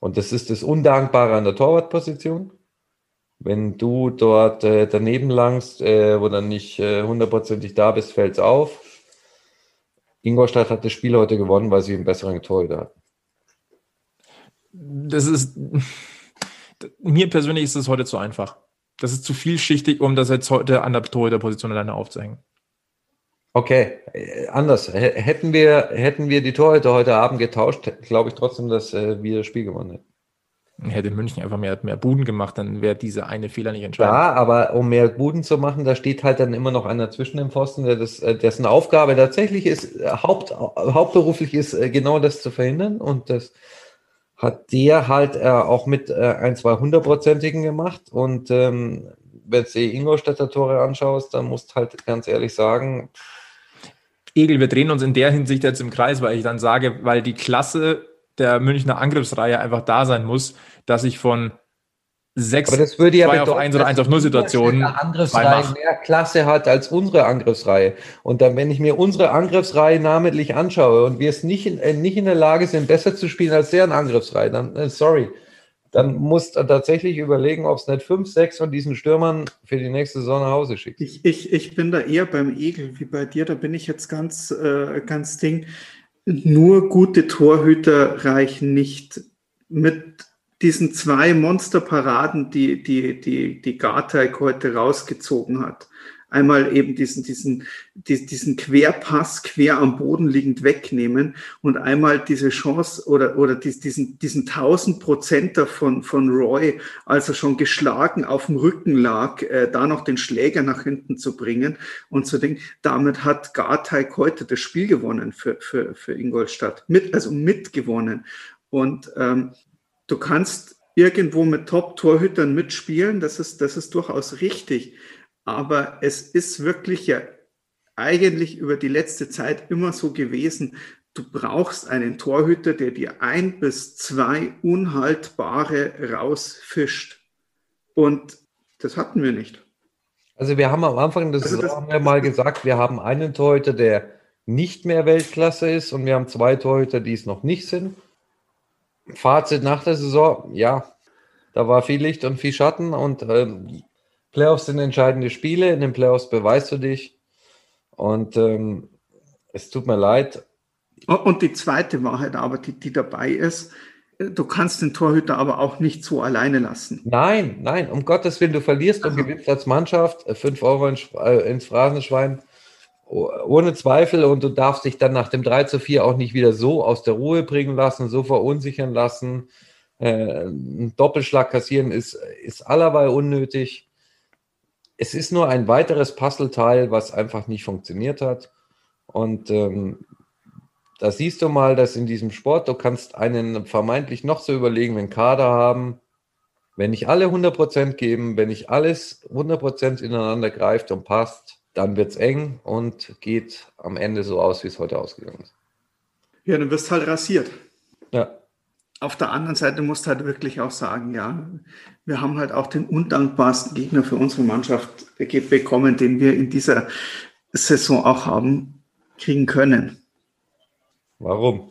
Und das ist das Undankbare an der Torwartposition. Wenn du dort äh, daneben langst, wo dann nicht hundertprozentig da bist, fällt es auf. Ingolstadt hat das Spiel heute gewonnen, weil sie einen besseren Torhüter hatten. Das ist, mir persönlich ist es heute zu einfach. Das ist zu vielschichtig, um das jetzt heute an der Torhüterposition alleine aufzuhängen. Okay, äh, anders. Hätten wir, hätten wir die Torhüter heute Abend getauscht, glaube ich trotzdem, dass äh, wir das Spiel gewonnen hätten hätte München einfach mehr, mehr Buden gemacht, dann wäre dieser eine Fehler nicht entscheidend. Ja, aber um mehr Buden zu machen, da steht halt dann immer noch einer zwischen dem Pfosten, der das, äh, dessen Aufgabe tatsächlich ist, Haupt, hauptberuflich ist, genau das zu verhindern. Und das hat der halt äh, auch mit äh, ein, zwei hundertprozentigen gemacht. Und ähm, wenn du die Ingolstädter Tore anschaust, dann musst halt ganz ehrlich sagen, Egel, wir drehen uns in der Hinsicht jetzt im Kreis, weil ich dann sage, weil die Klasse der Münchner Angriffsreihe einfach da sein muss, dass ich von sechs, Aber das würde ja zwei bedeuten, auf eins oder eins auf null Situationen Angriffsreihe mehr Klasse hat als unsere Angriffsreihe. Und dann, wenn ich mir unsere Angriffsreihe namentlich anschaue und wir es nicht in, äh, nicht in der Lage sind, besser zu spielen als deren Angriffsreihe, dann, äh, sorry, dann musst du tatsächlich überlegen, ob es nicht fünf, sechs von diesen Stürmern für die nächste Saison nach Hause schickt. Ich, ich, ich bin da eher beim Egel wie bei dir. Da bin ich jetzt ganz, äh, ganz Ding nur gute Torhüter reichen nicht. Mit diesen zwei Monsterparaden, die, die, die, die Garteig heute rausgezogen hat, einmal eben diesen, diesen, diesen Querpass quer am Boden liegend wegnehmen und einmal diese Chance oder, oder diesen, diesen 1000 Prozenter von, von Roy, als er schon geschlagen auf dem Rücken lag, äh, da noch den Schläger nach hinten zu bringen und zu denken, damit hat Garteig heute das Spiel gewonnen für, für, für Ingolstadt, mit, also mitgewonnen. Und ähm, du kannst irgendwo mit Top-Torhütern mitspielen, das ist, das ist durchaus richtig. Aber es ist wirklich ja eigentlich über die letzte Zeit immer so gewesen, du brauchst einen Torhüter, der dir ein bis zwei unhaltbare rausfischt. Und das hatten wir nicht. Also wir haben am Anfang des also Saison ja mal gesagt, wir haben einen Torhüter, der nicht mehr Weltklasse ist und wir haben zwei Torhüter, die es noch nicht sind. Fazit nach der Saison, ja, Da war viel Licht und viel Schatten und ähm, Playoffs sind entscheidende Spiele. In den Playoffs beweist du dich. Und ähm, es tut mir leid. Und die zweite Wahrheit aber, die, die dabei ist, du kannst den Torhüter aber auch nicht so alleine lassen. Nein, nein, um Gottes Willen, du verlierst also. und gewinnst als Mannschaft 5 Euro ins, äh, ins Phrasenschwein. Ohne Zweifel und du darfst dich dann nach dem 3 zu 4 auch nicht wieder so aus der Ruhe bringen lassen, so verunsichern lassen. Äh, ein Doppelschlag kassieren ist, ist allerweil unnötig. Es ist nur ein weiteres Puzzleteil, was einfach nicht funktioniert hat. Und ähm, da siehst du mal, dass in diesem Sport, du kannst einen vermeintlich noch so überlegenen Kader haben. Wenn nicht alle 100% geben, wenn nicht alles 100% ineinander greift und passt, dann wird es eng und geht am Ende so aus, wie es heute ausgegangen ist. Ja, dann wirst du halt rasiert. Ja. Auf der anderen Seite musst du halt wirklich auch sagen, ja, wir haben halt auch den undankbarsten Gegner für unsere Mannschaft bekommen, den wir in dieser Saison auch haben kriegen können. Warum?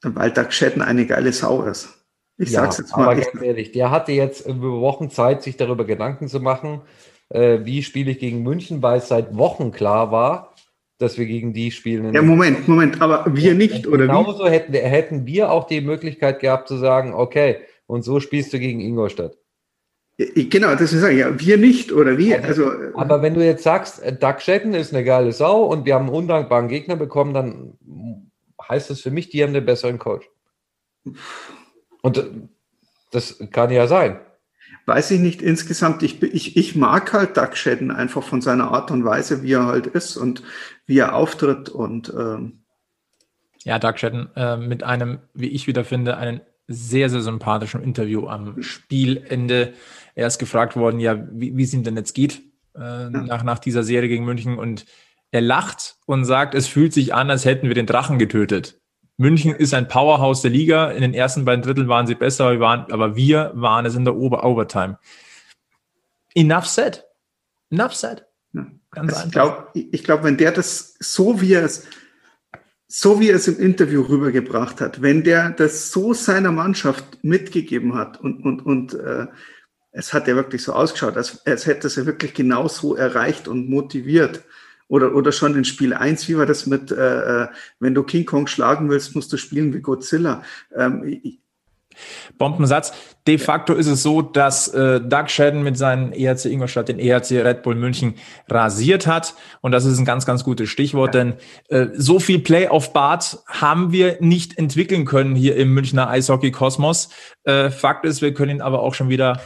Weil Doug Shedden eine geile Sau ist. Ich ja, sag's jetzt mal. Aber ganz ehrlich, der hatte jetzt über Wochen Zeit, sich darüber Gedanken zu machen äh, wie spiele ich gegen München, weil es seit Wochen klar war, dass wir gegen die spielen. Ja, Moment, Moment, aber wir nicht, oder genauso wie? Hätten, hätten wir auch die Möglichkeit gehabt zu sagen, okay, und so spielst du gegen Ingolstadt. Genau, das ist ja, wir nicht oder wir. Also, also, aber wenn du jetzt sagst, äh, Doug ist eine geile Sau und wir haben einen undankbaren Gegner bekommen, dann heißt das für mich, die haben den besseren Coach. Und äh, das kann ja sein weiß ich nicht, insgesamt, ich, ich, ich mag halt Doug Shedden einfach von seiner Art und Weise, wie er halt ist und wie er auftritt und ähm ja, Doug Shedden äh, mit einem, wie ich wieder finde, einen sehr, sehr sympathischen Interview am Spielende. Er ist gefragt worden, ja, wie, wie es ihm denn jetzt geht äh, ja. nach, nach dieser Serie gegen München und er lacht und sagt, es fühlt sich an, als hätten wir den Drachen getötet. München ist ein Powerhouse der Liga. In den ersten beiden Dritteln waren sie besser, wir waren, aber wir waren es in der Ober Overtime. Enough said. Enough said. Ganz also ich glaube, ich glaub, wenn der das so wie er es so wie er es im Interview rübergebracht hat, wenn der das so seiner Mannschaft mitgegeben hat und, und, und äh, es hat ja wirklich so ausgeschaut, als, als hätte es ja wirklich genau so erreicht und motiviert, oder, oder schon in Spiel 1, wie war das mit, äh, äh, wenn du King Kong schlagen willst, musst du spielen wie Godzilla. Ähm, Bombensatz. De facto ist es so, dass äh, Doug Shedden mit seinen ERC Ingolstadt den ERC Red Bull München rasiert hat. Und das ist ein ganz, ganz gutes Stichwort, denn äh, so viel Play auf Bart haben wir nicht entwickeln können hier im Münchner Eishockey-Kosmos. Äh, Fakt ist, wir können ihn aber auch schon wieder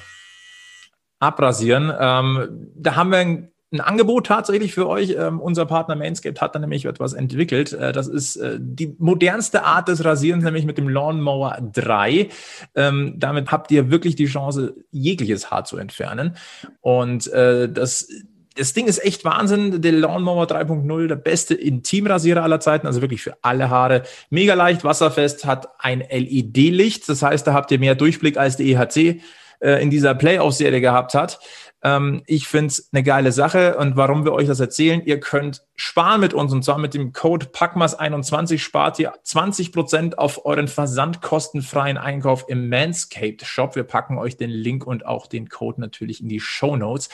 abrasieren. Ähm, da haben wir ein ein Angebot tatsächlich für euch. Ähm, unser Partner Manscaped hat da nämlich etwas entwickelt. Äh, das ist äh, die modernste Art des Rasierens, nämlich mit dem Lawnmower 3. Ähm, damit habt ihr wirklich die Chance, jegliches Haar zu entfernen. Und äh, das das Ding ist echt Wahnsinn. Der Lawnmower 3.0, der beste Intimrasierer aller Zeiten, also wirklich für alle Haare. Mega leicht, wasserfest, hat ein LED-Licht. Das heißt, da habt ihr mehr Durchblick als die EHC äh, in dieser Playoff-Serie gehabt hat. Ähm, ich finde es eine geile Sache und warum wir euch das erzählen, ihr könnt sparen mit uns und zwar mit dem Code PACMAS21 spart ihr 20% auf euren versandkostenfreien Einkauf im Manscaped Shop. Wir packen euch den Link und auch den Code natürlich in die Show Notes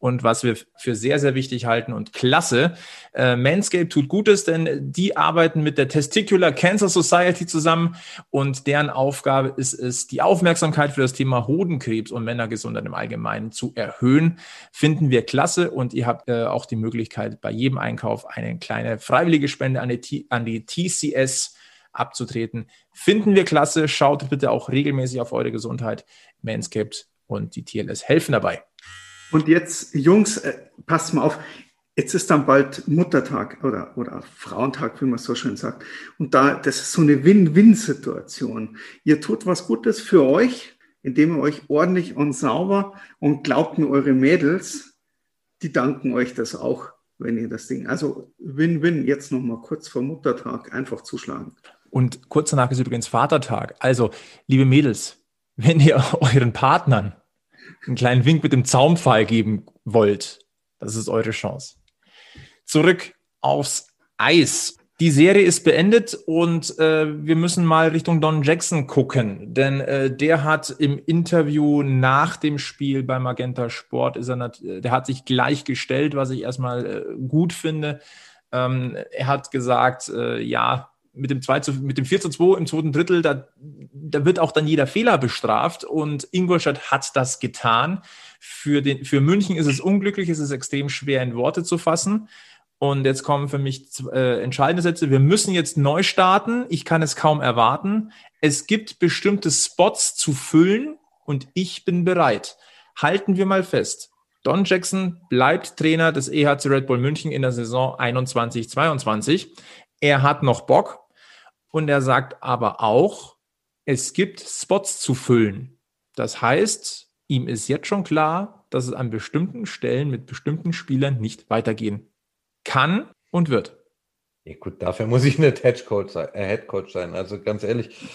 und was wir für sehr, sehr wichtig halten und klasse. Äh, Manscaped tut Gutes, denn die arbeiten mit der Testicular Cancer Society zusammen und deren Aufgabe ist es, die Aufmerksamkeit für das Thema Hodenkrebs und Männergesundheit im Allgemeinen zu erhöhen. Finden wir klasse und ihr habt äh, auch die Möglichkeit, bei jedem Einkauf eine kleine freiwillige Spende an die, an die TCS abzutreten. Finden wir klasse. Schaut bitte auch regelmäßig auf eure Gesundheit. Manscaped und die TLS helfen dabei. Und jetzt, Jungs, äh, passt mal auf, jetzt ist dann bald Muttertag oder, oder Frauentag, wie man so schön sagt. Und da, das ist so eine Win-Win-Situation. Ihr tut was Gutes für euch, indem ihr euch ordentlich und sauber und glaubt mir, eure Mädels, die danken euch das auch, wenn ihr das Ding. Also Win-Win, jetzt nochmal kurz vor Muttertag einfach zuschlagen. Und kurz danach ist übrigens Vatertag. Also, liebe Mädels, wenn ihr euren Partnern einen kleinen Wink mit dem Zaunpfahl geben wollt, das ist eure Chance. Zurück aufs Eis. Die Serie ist beendet und äh, wir müssen mal Richtung Don Jackson gucken, denn äh, der hat im Interview nach dem Spiel bei Magenta Sport, ist er der hat sich gleich gestellt, was ich erstmal äh, gut finde. Ähm, er hat gesagt, äh, ja, mit dem, 2 zu, mit dem 4 zu 2 im zweiten Drittel, da, da wird auch dann jeder Fehler bestraft und Ingolstadt hat das getan. Für, den, für München ist es unglücklich, es ist extrem schwer in Worte zu fassen. Und jetzt kommen für mich äh, entscheidende Sätze. Wir müssen jetzt neu starten. Ich kann es kaum erwarten. Es gibt bestimmte Spots zu füllen und ich bin bereit. Halten wir mal fest. Don Jackson bleibt Trainer des EHC Red Bull München in der Saison 21-22. Er hat noch Bock und er sagt aber auch, es gibt Spots zu füllen. Das heißt, ihm ist jetzt schon klar, dass es an bestimmten Stellen mit bestimmten Spielern nicht weitergehen kann und wird. Ja, gut, dafür muss ich nicht Headcoach sein, äh, Headcoach sein. Also ganz ehrlich.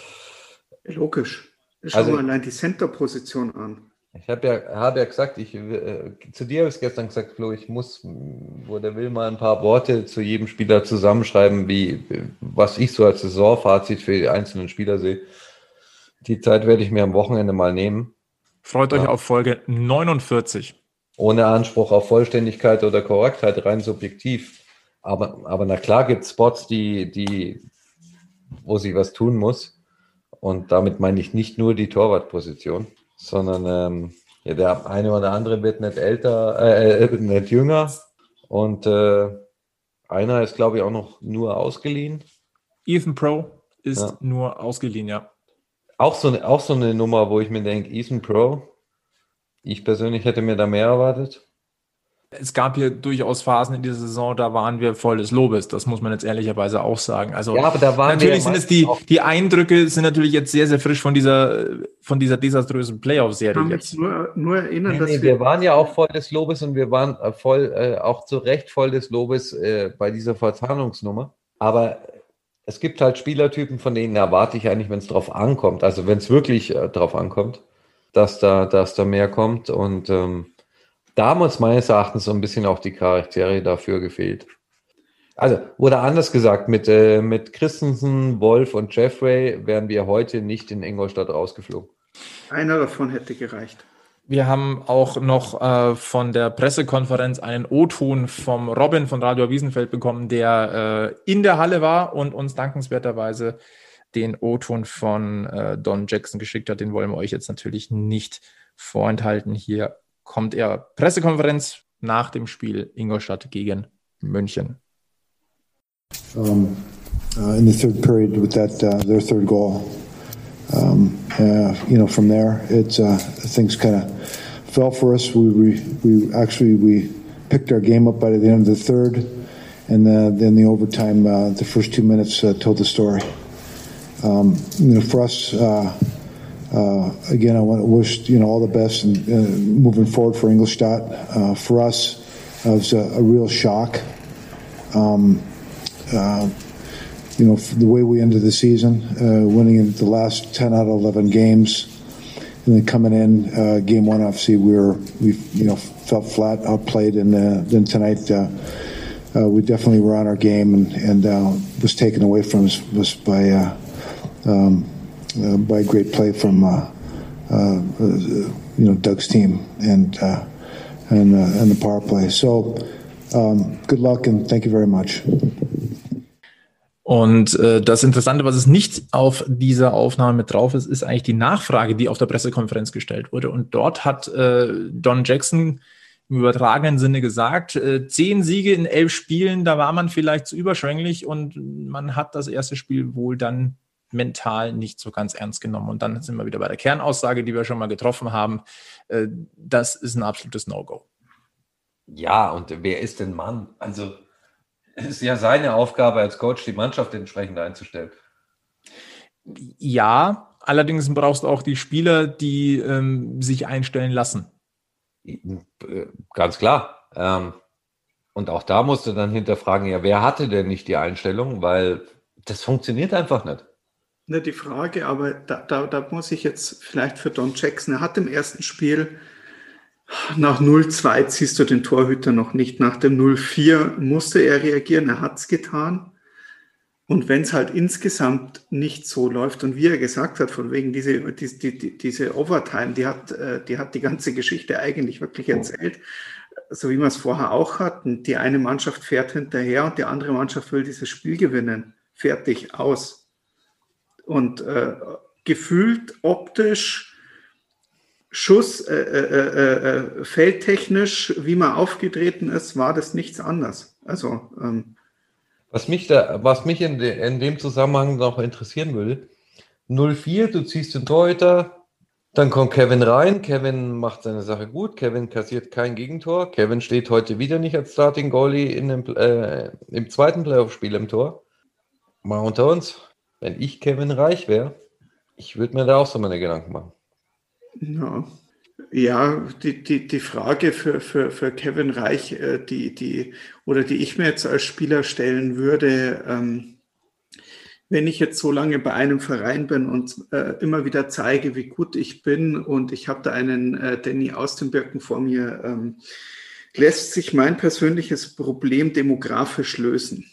Logisch. Schau also, mal allein die Center-Position an. Ich habe ja, hab ja gesagt, ich, äh, zu dir habe ich gestern gesagt, Flo, ich muss, wo der will, mal ein paar Worte zu jedem Spieler zusammenschreiben, wie, was ich so als Saisonfazit für die einzelnen Spieler sehe. Die Zeit werde ich mir am Wochenende mal nehmen. Freut ja. euch auf Folge 49 ohne Anspruch auf Vollständigkeit oder Korrektheit, rein subjektiv. Aber, aber na klar gibt es Spots, die, die, wo sich was tun muss. Und damit meine ich nicht nur die Torwartposition, sondern ähm, ja, der eine oder andere wird nicht älter, äh, äh, nicht jünger. Und äh, einer ist, glaube ich, auch noch nur ausgeliehen. Ethan Pro ist ja. nur ausgeliehen, ja. Auch so, auch so eine Nummer, wo ich mir denke, Ethan Pro, ich persönlich hätte mir da mehr erwartet. Es gab hier durchaus Phasen in dieser Saison, da waren wir voll des Lobes. Das muss man jetzt ehrlicherweise auch sagen. Also ja, aber da waren natürlich sind es die, die Eindrücke sind natürlich jetzt sehr, sehr frisch von dieser, von dieser desaströsen Playoff-Serie jetzt. Nur, nur erinnern, nee, dass nee, wir, wir waren ja auch voll des Lobes und wir waren äh, voll, äh, auch zu Recht voll des Lobes äh, bei dieser Verzahnungsnummer. Aber es gibt halt Spielertypen, von denen erwarte ich eigentlich, wenn es drauf ankommt, also wenn es wirklich äh, drauf ankommt, dass da, dass da mehr kommt. Und ähm, da muss meines Erachtens so ein bisschen auch die Charaktere dafür gefehlt. Also, wurde anders gesagt, mit, äh, mit Christensen, Wolf und Jeffrey wären wir heute nicht in Ingolstadt rausgeflogen. Einer davon hätte gereicht. Wir haben auch noch äh, von der Pressekonferenz einen O-Ton vom Robin von Radio Wiesenfeld bekommen, der äh, in der Halle war und uns dankenswerterweise den O-Ton von äh, Don Jackson geschickt hat. Den wollen wir euch jetzt natürlich nicht vorenthalten. Hier kommt er Pressekonferenz nach dem Spiel Ingolstadt gegen München. Um, uh, in the third period with that uh, their third goal. Um, uh, you know, from there, it's uh, things kind of fell for us. We, we, we actually we picked our game up by the end of the third, and uh, then the overtime, uh, the first two minutes told the story. Um, you know, for us, uh, uh, again, I want to wish you know all the best and uh, moving forward for Ingolstadt. Uh, for us, it was a, a real shock. Um, uh, you know, the way we ended the season, uh, winning in the last ten out of eleven games, and then coming in game one, obviously we were we you know felt flat, outplayed, and then tonight. we definitely were on our game and, and was taken away from us by um, uh, by great play from uh, uh, you know Doug's team and and and the power play. So um, good luck and thank you very much. Und äh, das Interessante, was es nicht auf dieser Aufnahme mit drauf ist, ist eigentlich die Nachfrage, die auf der Pressekonferenz gestellt wurde. Und dort hat äh, Don Jackson im übertragenen Sinne gesagt, äh, zehn Siege in elf Spielen, da war man vielleicht zu überschwänglich und man hat das erste Spiel wohl dann mental nicht so ganz ernst genommen. Und dann sind wir wieder bei der Kernaussage, die wir schon mal getroffen haben. Äh, das ist ein absolutes No-Go. Ja, und wer ist denn Mann? Also, es ist ja seine Aufgabe als Coach, die Mannschaft entsprechend einzustellen. Ja, allerdings brauchst du auch die Spieler, die ähm, sich einstellen lassen. Ganz klar. Ähm, und auch da musst du dann hinterfragen, ja, wer hatte denn nicht die Einstellung? Weil das funktioniert einfach nicht. Ne, die Frage, aber da, da, da muss ich jetzt vielleicht für Don Jackson, er hat im ersten Spiel nach 0-2 ziehst du den Torhüter noch nicht. Nach dem 0-4 musste er reagieren, er hat es getan. Und wenn es halt insgesamt nicht so läuft und wie er gesagt hat, von wegen diese, die, die, diese Overtime, die hat, äh, die hat die ganze Geschichte eigentlich wirklich erzählt, so wie man es vorher auch hatten. Die eine Mannschaft fährt hinterher und die andere Mannschaft will dieses Spiel gewinnen. Fertig, aus. Und äh, gefühlt optisch, Schuss, äh, äh, äh, äh, feldtechnisch, wie man aufgetreten ist, war das nichts anders. Also ähm, was mich da, was mich in, de, in dem Zusammenhang noch interessieren würde, 0-4, du ziehst den Torhüter, dann kommt Kevin rein, Kevin macht seine Sache gut, Kevin kassiert kein Gegentor, Kevin steht heute wieder nicht als Starting Goalie in dem, äh, im zweiten Playoff-Spiel im Tor. Mal unter uns, wenn ich Kevin Reich wäre, ich würde mir da auch so meine Gedanken machen. Ja, ja die, die, die Frage für, für, für Kevin Reich, äh, die, die, oder die ich mir jetzt als Spieler stellen würde, ähm, wenn ich jetzt so lange bei einem Verein bin und äh, immer wieder zeige, wie gut ich bin und ich habe da einen äh, Danny Birken vor mir, ähm, lässt sich mein persönliches Problem demografisch lösen?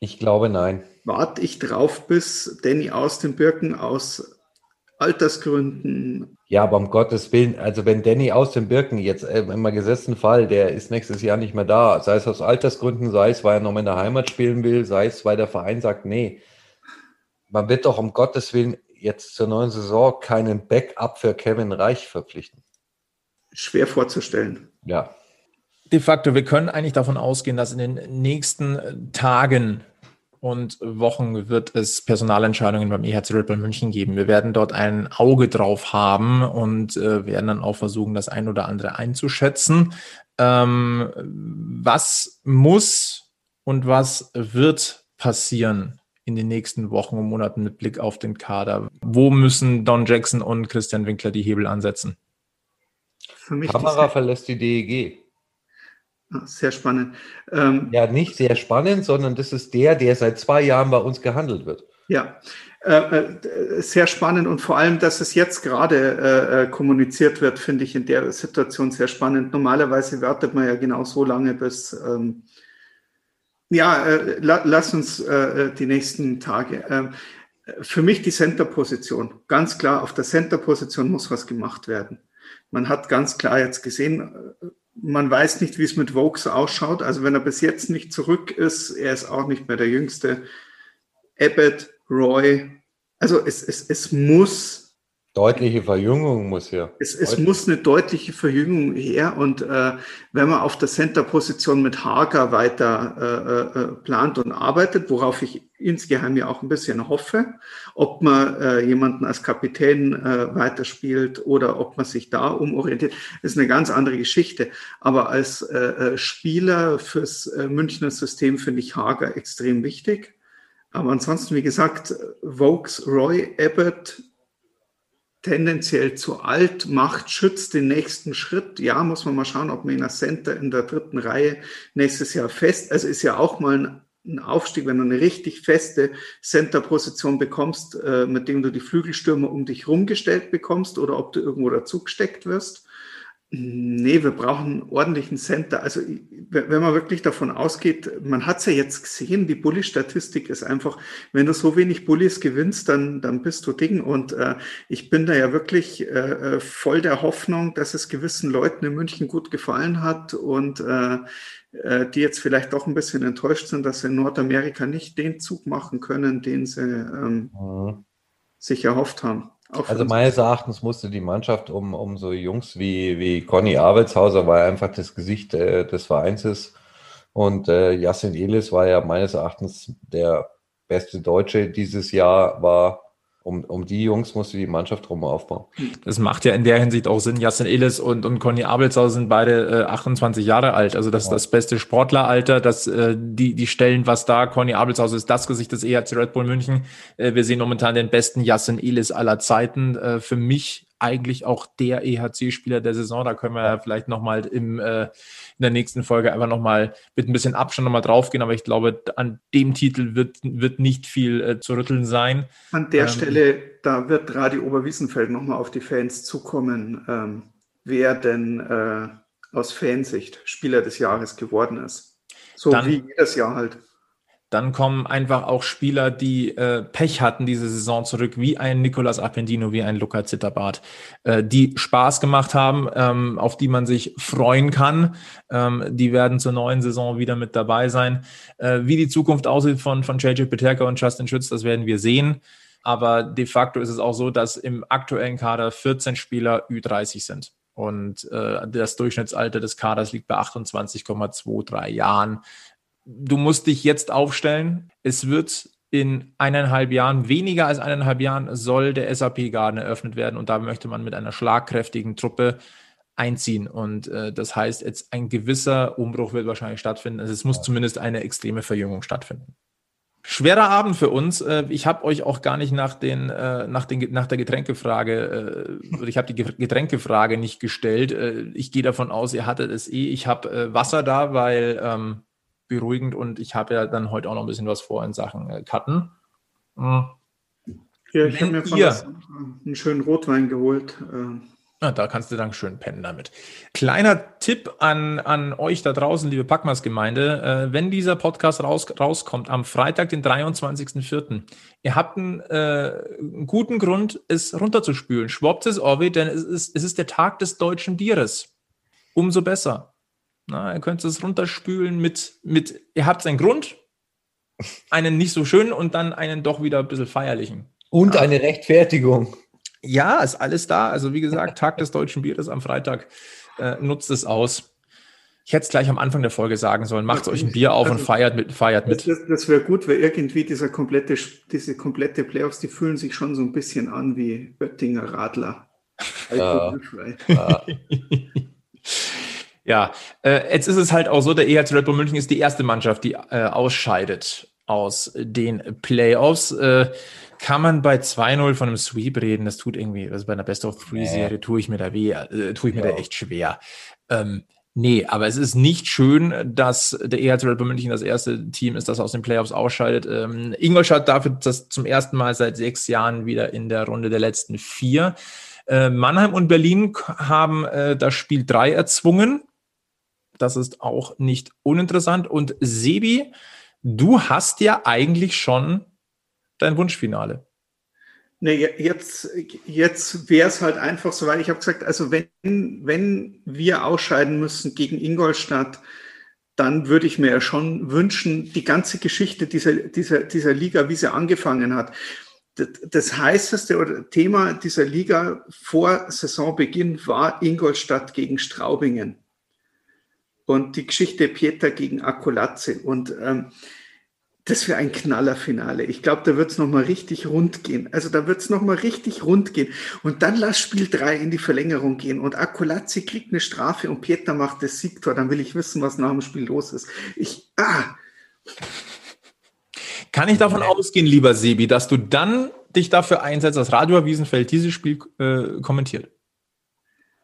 Ich glaube nein. Warte ich drauf, bis Danny aus den Birken aus Altersgründen. Ja, aber um Gottes Willen, also wenn Danny aus den Birken jetzt äh, im gesetzten Fall, der ist nächstes Jahr nicht mehr da, sei es aus Altersgründen, sei es, weil er noch in der Heimat spielen will, sei es, weil der Verein sagt, nee, man wird doch um Gottes Willen jetzt zur neuen Saison keinen Backup für Kevin Reich verpflichten. Schwer vorzustellen. Ja. De facto, wir können eigentlich davon ausgehen, dass in den nächsten Tagen und Wochen wird es Personalentscheidungen beim EHC Red Bull München geben. Wir werden dort ein Auge drauf haben und äh, werden dann auch versuchen, das ein oder andere einzuschätzen. Ähm, was muss und was wird passieren in den nächsten Wochen und Monaten mit Blick auf den Kader? Wo müssen Don Jackson und Christian Winkler die Hebel ansetzen? Kamera verlässt die DEG. Sehr spannend. Ähm, ja, nicht sehr spannend, sondern das ist der, der seit zwei Jahren bei uns gehandelt wird. Ja, äh, äh, sehr spannend und vor allem, dass es jetzt gerade äh, äh, kommuniziert wird, finde ich in der Situation sehr spannend. Normalerweise wartet man ja genau so lange, bis. Ähm, ja, äh, la, lass uns äh, die nächsten Tage. Ähm, für mich die Center-Position. Ganz klar, auf der Center-Position muss was gemacht werden. Man hat ganz klar jetzt gesehen, man weiß nicht, wie es mit Vokes ausschaut. Also wenn er bis jetzt nicht zurück ist, er ist auch nicht mehr der Jüngste. Abbott, Roy, also es, es, es muss Deutliche Verjüngung muss her. Es, es muss eine deutliche Verjüngung her. Und äh, wenn man auf der Center-Position mit Hager weiter äh, äh, plant und arbeitet, worauf ich insgeheim ja auch ein bisschen hoffe, ob man äh, jemanden als Kapitän äh, weiterspielt oder ob man sich da umorientiert, ist eine ganz andere Geschichte. Aber als äh, äh Spieler fürs äh, Münchner System finde ich Hager extrem wichtig. Aber ansonsten, wie gesagt, Vokes, Roy, Abbott, tendenziell zu alt, macht, schützt den nächsten Schritt. Ja, muss man mal schauen, ob man ihn als Center in der dritten Reihe nächstes Jahr fest, also ist ja auch mal ein, Aufstieg, wenn du eine richtig feste Center-Position bekommst, äh, mit dem du die Flügelstürmer um dich rumgestellt bekommst oder ob du irgendwo dazugesteckt wirst. Nee, wir brauchen einen ordentlichen Center. Also wenn man wirklich davon ausgeht, man hat es ja jetzt gesehen, die Bully-Statistik ist einfach, wenn du so wenig Bullies gewinnst, dann, dann bist du Ding. Und äh, ich bin da ja wirklich äh, äh, voll der Hoffnung, dass es gewissen Leuten in München gut gefallen hat und äh, äh, die jetzt vielleicht doch ein bisschen enttäuscht sind, dass sie in Nordamerika nicht den Zug machen können, den sie ähm, mhm. sich erhofft haben. Also meines Erachtens musste die Mannschaft um, um so Jungs wie, wie Conny Arbeitshauser, weil er einfach das Gesicht äh, des Vereins ist. Und äh, Yassin Elis war ja meines Erachtens der beste Deutsche dieses Jahr, war um, um die Jungs musste die Mannschaft drum aufbauen. Das macht ja in der Hinsicht auch Sinn. Jassen Illes und, und Conny Abelsau sind beide äh, 28 Jahre alt. Also das ist ja. das beste Sportleralter. Das, äh, die, die stellen was da. Conny Abelsau ist das Gesicht des EHC Red Bull München. Äh, wir sehen momentan den besten Jassen Illes aller Zeiten. Äh, für mich eigentlich auch der EHC-Spieler der Saison. Da können wir ja vielleicht nochmal im, äh, in der nächsten Folge einfach nochmal mit ein bisschen Abstand nochmal draufgehen. Aber ich glaube, an dem Titel wird, wird nicht viel äh, zu rütteln sein. An der ähm, Stelle, da wird Radio Oberwiesenfeld nochmal auf die Fans zukommen, ähm, wer denn äh, aus Fansicht Spieler des Jahres geworden ist. So dann, wie jedes Jahr halt Dann kommen einfach auch Spieler, die äh, Pech hatten diese Saison zurück, wie ein Nicolas Appendino, wie ein Luca Zitterbart, äh, die Spaß gemacht haben, ähm, auf die man sich freuen kann. Ähm, die werden zur neuen Saison wieder mit dabei sein. Äh, wie die Zukunft aussieht von, von JJ Peterka und Justin Schütz, das werden wir sehen. Aber de facto ist es auch so, dass im aktuellen Kader 14 Spieler Ü30 sind. Und äh, das Durchschnittsalter des Kaders liegt bei 28,23 Jahren du musst dich jetzt aufstellen. Es wird in eineinhalb Jahren, weniger als eineinhalb Jahren, soll der SAP-Garden eröffnet werden und da möchte man mit einer schlagkräftigen Truppe einziehen. Und äh, das heißt, jetzt ein gewisser Umbruch wird wahrscheinlich stattfinden. Also es muss zumindest eine extreme Verjüngung stattfinden. Schwerer Abend für uns. Äh, ich habe euch auch gar nicht nach, den, äh, nach, den, nach der Getränkefrage, äh, ich habe die Getränkefrage nicht gestellt. Ich gehe davon aus, ihr hattet es eh. Ich habe Wasser da, weil ähm, beruhigend und ich habe ja dann heute auch noch ein bisschen was vor in Sachen äh, Cutten. Mhm. Ja, ich habe mir von ihr, einen schönen Rotwein geholt. Äh. Na, da kannst du dann schön pennen damit. Kleiner Tipp an, an euch da draußen, liebe Packmas-Gemeinde. Äh, wenn dieser Podcast raus, rauskommt am Freitag, den 23.04., ihr habt einen, äh, einen, guten Grund, es runterzuspülen. Schwappt es Orbi, denn es ist, es ist der Tag des deutschen Bieres. Umso besser. Na, ihr könnt es runterspülen mit, mit, ihr habt einen Grund, einen nicht so schönen und dann einen doch wieder ein bisschen feierlichen. Und ja. eine Rechtfertigung. Ja, ist alles da. Also wie gesagt, Tag des deutschen Bieres am Freitag. Äh, nutzt es aus. Ich hätte es gleich am Anfang der Folge sagen sollen. Macht euch ein Bier auf und feiert mit. Feiert mit. Das, das wäre gut, weil irgendwie dieser komplette, diese komplette Playoffs, die fühlen sich schon so ein bisschen an wie Böttinger Radler. Ja. ja. Ja, äh, jetzt ist es halt auch so, der EHC Red Bull München ist die erste Mannschaft, die äh, ausscheidet aus den Playoffs. Äh, kann man bei 2-0 von einem Sweep reden? Das tut irgendwie, also bei einer Best of Three Serie tue ich mir da weh, äh, tue ich mir ja. da echt schwer. Ähm, nee, aber es ist nicht schön, dass der EHC Red Bull München das erste Team ist, das aus den Playoffs ausscheidet. Ähm, Ingolstadt dafür das zum ersten Mal seit sechs Jahren wieder in der Runde der letzten vier. Äh, Mannheim und Berlin haben äh, das Spiel drei erzwungen. Das ist auch nicht uninteressant. Und Sebi, du hast ja eigentlich schon dein Wunschfinale. Nee, jetzt, jetzt wäre es halt einfach so, weil ich habe gesagt, also wenn, wenn wir ausscheiden müssen gegen Ingolstadt, dann würde ich mir ja schon wünschen, die ganze Geschichte dieser, dieser, dieser Liga, wie sie angefangen hat. Das heißeste Thema dieser Liga vor Saisonbeginn war Ingolstadt gegen Straubingen und die Geschichte Pieter gegen Akolatze. Und ähm, das wäre ein Knallerfinale. Ich glaube, da wird es nochmal richtig rund gehen. Also da wird es nochmal richtig rund gehen. Und dann lass Spiel 3 in die Verlängerung gehen. Und Akolazzi kriegt eine Strafe und Pieter macht das Siegtor. Dann will ich wissen, was nach dem Spiel los ist. Ich, ah. Kann ich davon ausgehen, lieber Sebi, dass du dann dich dafür einsetzt, dass Radio Wiesenfeld dieses Spiel äh, kommentiert?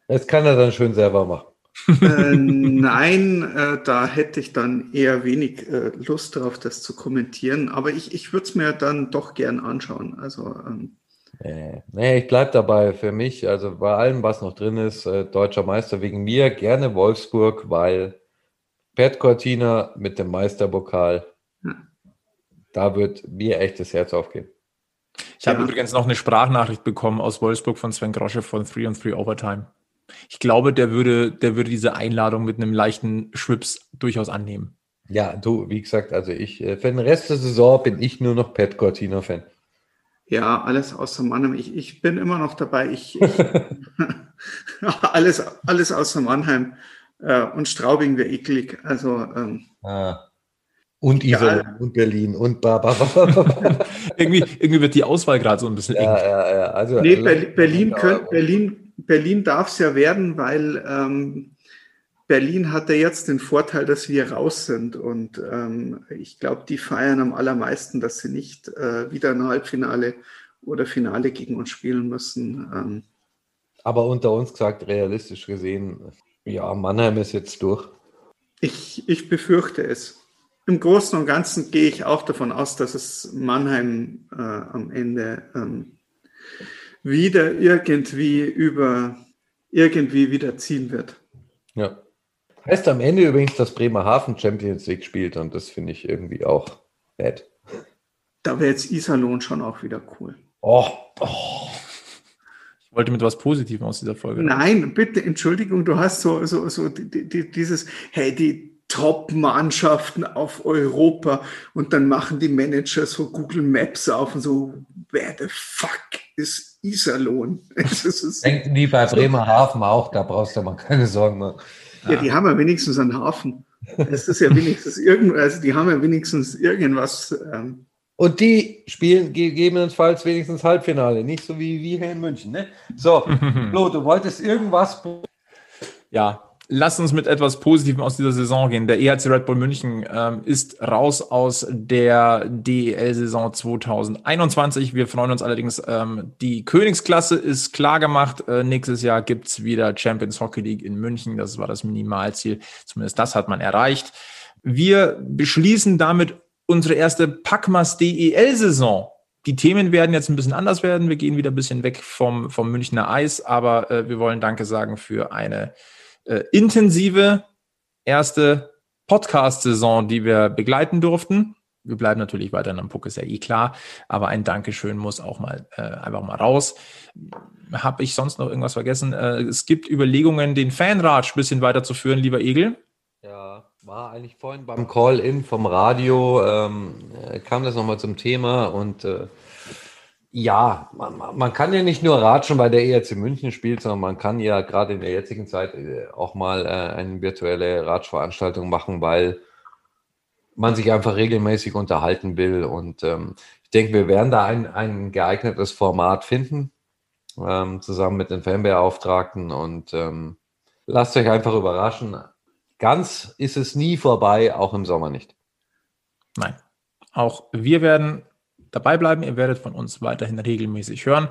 Das kann er dann schön selber machen äh, nein, äh, da hätte ich dann eher wenig äh, Lust darauf, das zu kommentieren. Aber ich, ich würde es mir dann doch gern anschauen. Also ähm, nee, nee, ich bleibe dabei für mich. Also bei allem, was noch drin ist, äh, deutscher Meister wegen mir, gerne Wolfsburg, weil Pet Cortina mit dem Meisterpokal, ja. da wird mir echt das Herz aufgehen. Ich habe ja. übrigens noch eine Sprachnachricht bekommen aus Wolfsburg von Sven Grosche von 3 on 3 Overtime. Ich glaube, der würde, der würde diese Einladung mit einem leichten Schwips durchaus annehmen. Ja, du, wie gesagt, also ich, äh, für den Rest der Saison bin ich nur noch Pat Cortina-Fan. Ja, alles außer Mannheim. Ich, ich bin immer noch dabei. Ich, ich alles, alles außer Mannheim. Äh, und Straubing wäre eklig. Also, ähm, ah. Und Iserlohn ja. und Berlin und Baba. irgendwie, irgendwie wird die Auswahl gerade so ein bisschen ja, eng. Ja, ja. Also, nee, Berlin, Berlin, könnt, Berlin Berlin darf es ja werden, weil ähm, Berlin hat ja jetzt den Vorteil, dass wir raus sind. Und ähm, ich glaube, die feiern am allermeisten, dass sie nicht äh, wieder ein Halbfinale oder Finale gegen uns spielen müssen. Ähm, Aber unter uns gesagt, realistisch gesehen, ja, Mannheim ist jetzt durch. Ich, ich befürchte es. Im Großen und Ganzen gehe ich auch davon aus, dass es Mannheim äh, am Ende ähm, wieder irgendwie über irgendwie wieder ziehen wird. Ja. Heißt am Ende übrigens, dass Bremerhaven Champions League spielt und das finde ich irgendwie auch Bad. Da wäre jetzt Iserlohn schon auch wieder cool. Oh, oh. Ich wollte mit was Positivem aus dieser Folge. Nein, bitte, Entschuldigung, du hast so, so, so die, die, dieses, hey, die Top-Mannschaften auf Europa und dann machen die Manager so Google Maps auf und so, wer the fuck ist Iserlohn? Denken die bei Bremerhaven auch, da brauchst du mal keine Sorgen machen. Ja, die haben ja wenigstens einen Hafen. Das ist ja wenigstens irgendwas, also die haben ja wenigstens irgendwas. Ähm, und die spielen gegebenenfalls wenigstens Halbfinale, nicht so wie wir hier in München. Ne? So, Flo, du wolltest irgendwas. Ja, lass uns mit etwas Positivem aus dieser Saison gehen. Der EHC Red Bull München ähm, ist raus aus der DEL-Saison 2021. Wir freuen uns allerdings, ähm, die Königsklasse ist klar gemacht. Äh, nächstes Jahr gibt's wieder Champions Hockey League in München. Das war das Minimalziel. Zumindest das hat man erreicht. Wir beschließen damit unsere erste Packmas DEL-Saison. Die Themen werden jetzt ein bisschen anders werden. Wir gehen wieder ein bisschen weg vom, vom Münchner Eis, aber äh, wir wollen Danke sagen für eine äh, intensive erste Podcast-Saison, die wir begleiten durften. Wir bleiben natürlich weiterhin am Puck, ist ja eh klar, aber ein Dankeschön muss auch mal äh, einfach mal raus. Habe ich sonst noch irgendwas vergessen? Äh, es gibt Überlegungen, den Fanratsch ein bisschen weiterzuführen, lieber Egel. Ja, war eigentlich vorhin beim Call-In vom Radio, ähm, kam das nochmal zum Thema und äh, ja, man, man, kann ja nicht nur ratschen, weil der ERC München spielt, sondern man kann ja gerade in der jetzigen Zeit äh, auch mal äh, eine virtuelle Ratschveranstaltung machen, weil man sich einfach regelmäßig unterhalten will. Und ähm, ich denke, wir werden da ein, ein geeignetes Format finden, ähm, zusammen mit den Fanbeauftragten. Und ähm, lasst euch einfach überraschen. Ganz ist es nie vorbei, auch im Sommer nicht. Nein. Auch wir werden dabei bleiben. Ihr werdet von uns weiterhin regelmäßig hören.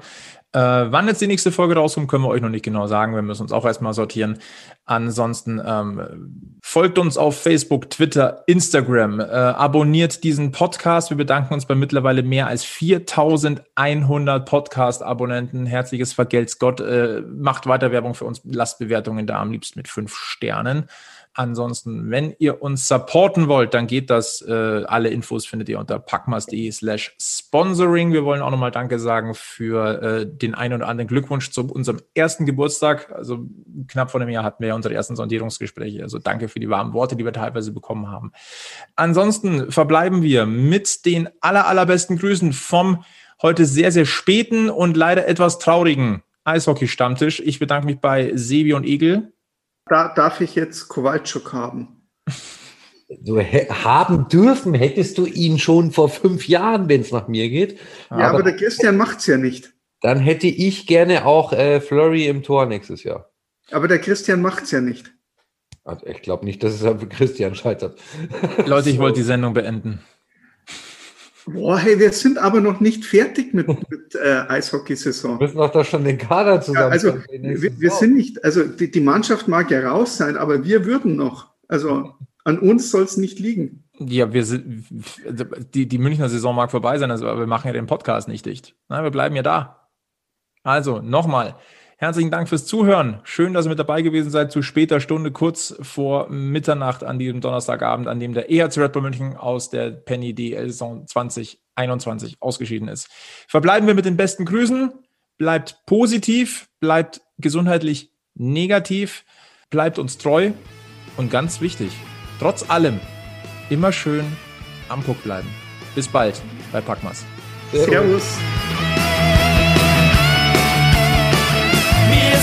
Äh, wann jetzt die nächste Folge rauskommt, können wir euch noch nicht genau sagen. Wir müssen uns auch erstmal sortieren. Ansonsten ähm, folgt uns auf Facebook, Twitter, Instagram, äh, abonniert diesen Podcast. Wir bedanken uns bei mittlerweile mehr als 4100 Podcast-Abonnenten. Herzliches Vergelt's Gott. Äh, macht weiter Werbung für uns. Lasst Bewertungen da, am liebsten mit fünf Sternen. Ansonsten, wenn ihr uns supporten wollt, dann geht das. Äh, alle Infos findet ihr unter packmas.de slash sponsoring. Wir wollen auch nochmal Danke sagen für äh, den einen oder anderen Glückwunsch zu unserem ersten Geburtstag. Also knapp vor einem Jahr hatten wir ja unsere ersten Sondierungsgespräche. Also danke für die warmen Worte, die wir teilweise bekommen haben. Ansonsten verbleiben wir mit den aller, allerbesten Grüßen vom heute sehr, sehr späten und leider etwas traurigen Eishockey-Stammtisch. Ich bedanke mich bei Sebi und Egel da darf ich jetzt Kowalczuk haben. So haben dürfen, hättest du ihn schon vor fünf Jahren, wenn es nach mir geht. Ja, aber, aber der Christian macht es ja nicht. Dann hätte ich gerne auch äh, Flurry im Tor nächstes Jahr. Aber der Christian macht es ja nicht. Also ich glaube nicht, dass es für Christian scheitert. Leute, ich wollte die Sendung beenden. Boah, hey, wir sind aber noch nicht fertig mit, mit äh, Eishockeysaison. Wir müssen doch da schon den Kader zusammen. Ja, also wir, wir sind nicht, also die, die Mannschaft mag ja raus sein, aber wir würden noch. Also an uns soll es nicht liegen. Ja, wir sind, die, die Münchner Saison mag vorbei sein, also, aber wir machen ja den Podcast nicht dicht. Na, wir bleiben ja da. Also, nochmal. Herzlichen Dank fürs Zuhören. Schön, dass ihr mit dabei gewesen seid zu später Stunde, kurz vor Mitternacht an diesem Donnerstagabend, an dem der EHC Red Bull München aus der Penny DL Saison 2021 ausgeschieden ist. Verbleiben wir mit den besten Grüßen. Bleibt positiv, bleibt gesundheitlich negativ, bleibt uns treu und ganz wichtig, trotz allem immer schön am Puck bleiben. Bis bald bei Packmas. Servus. Servus.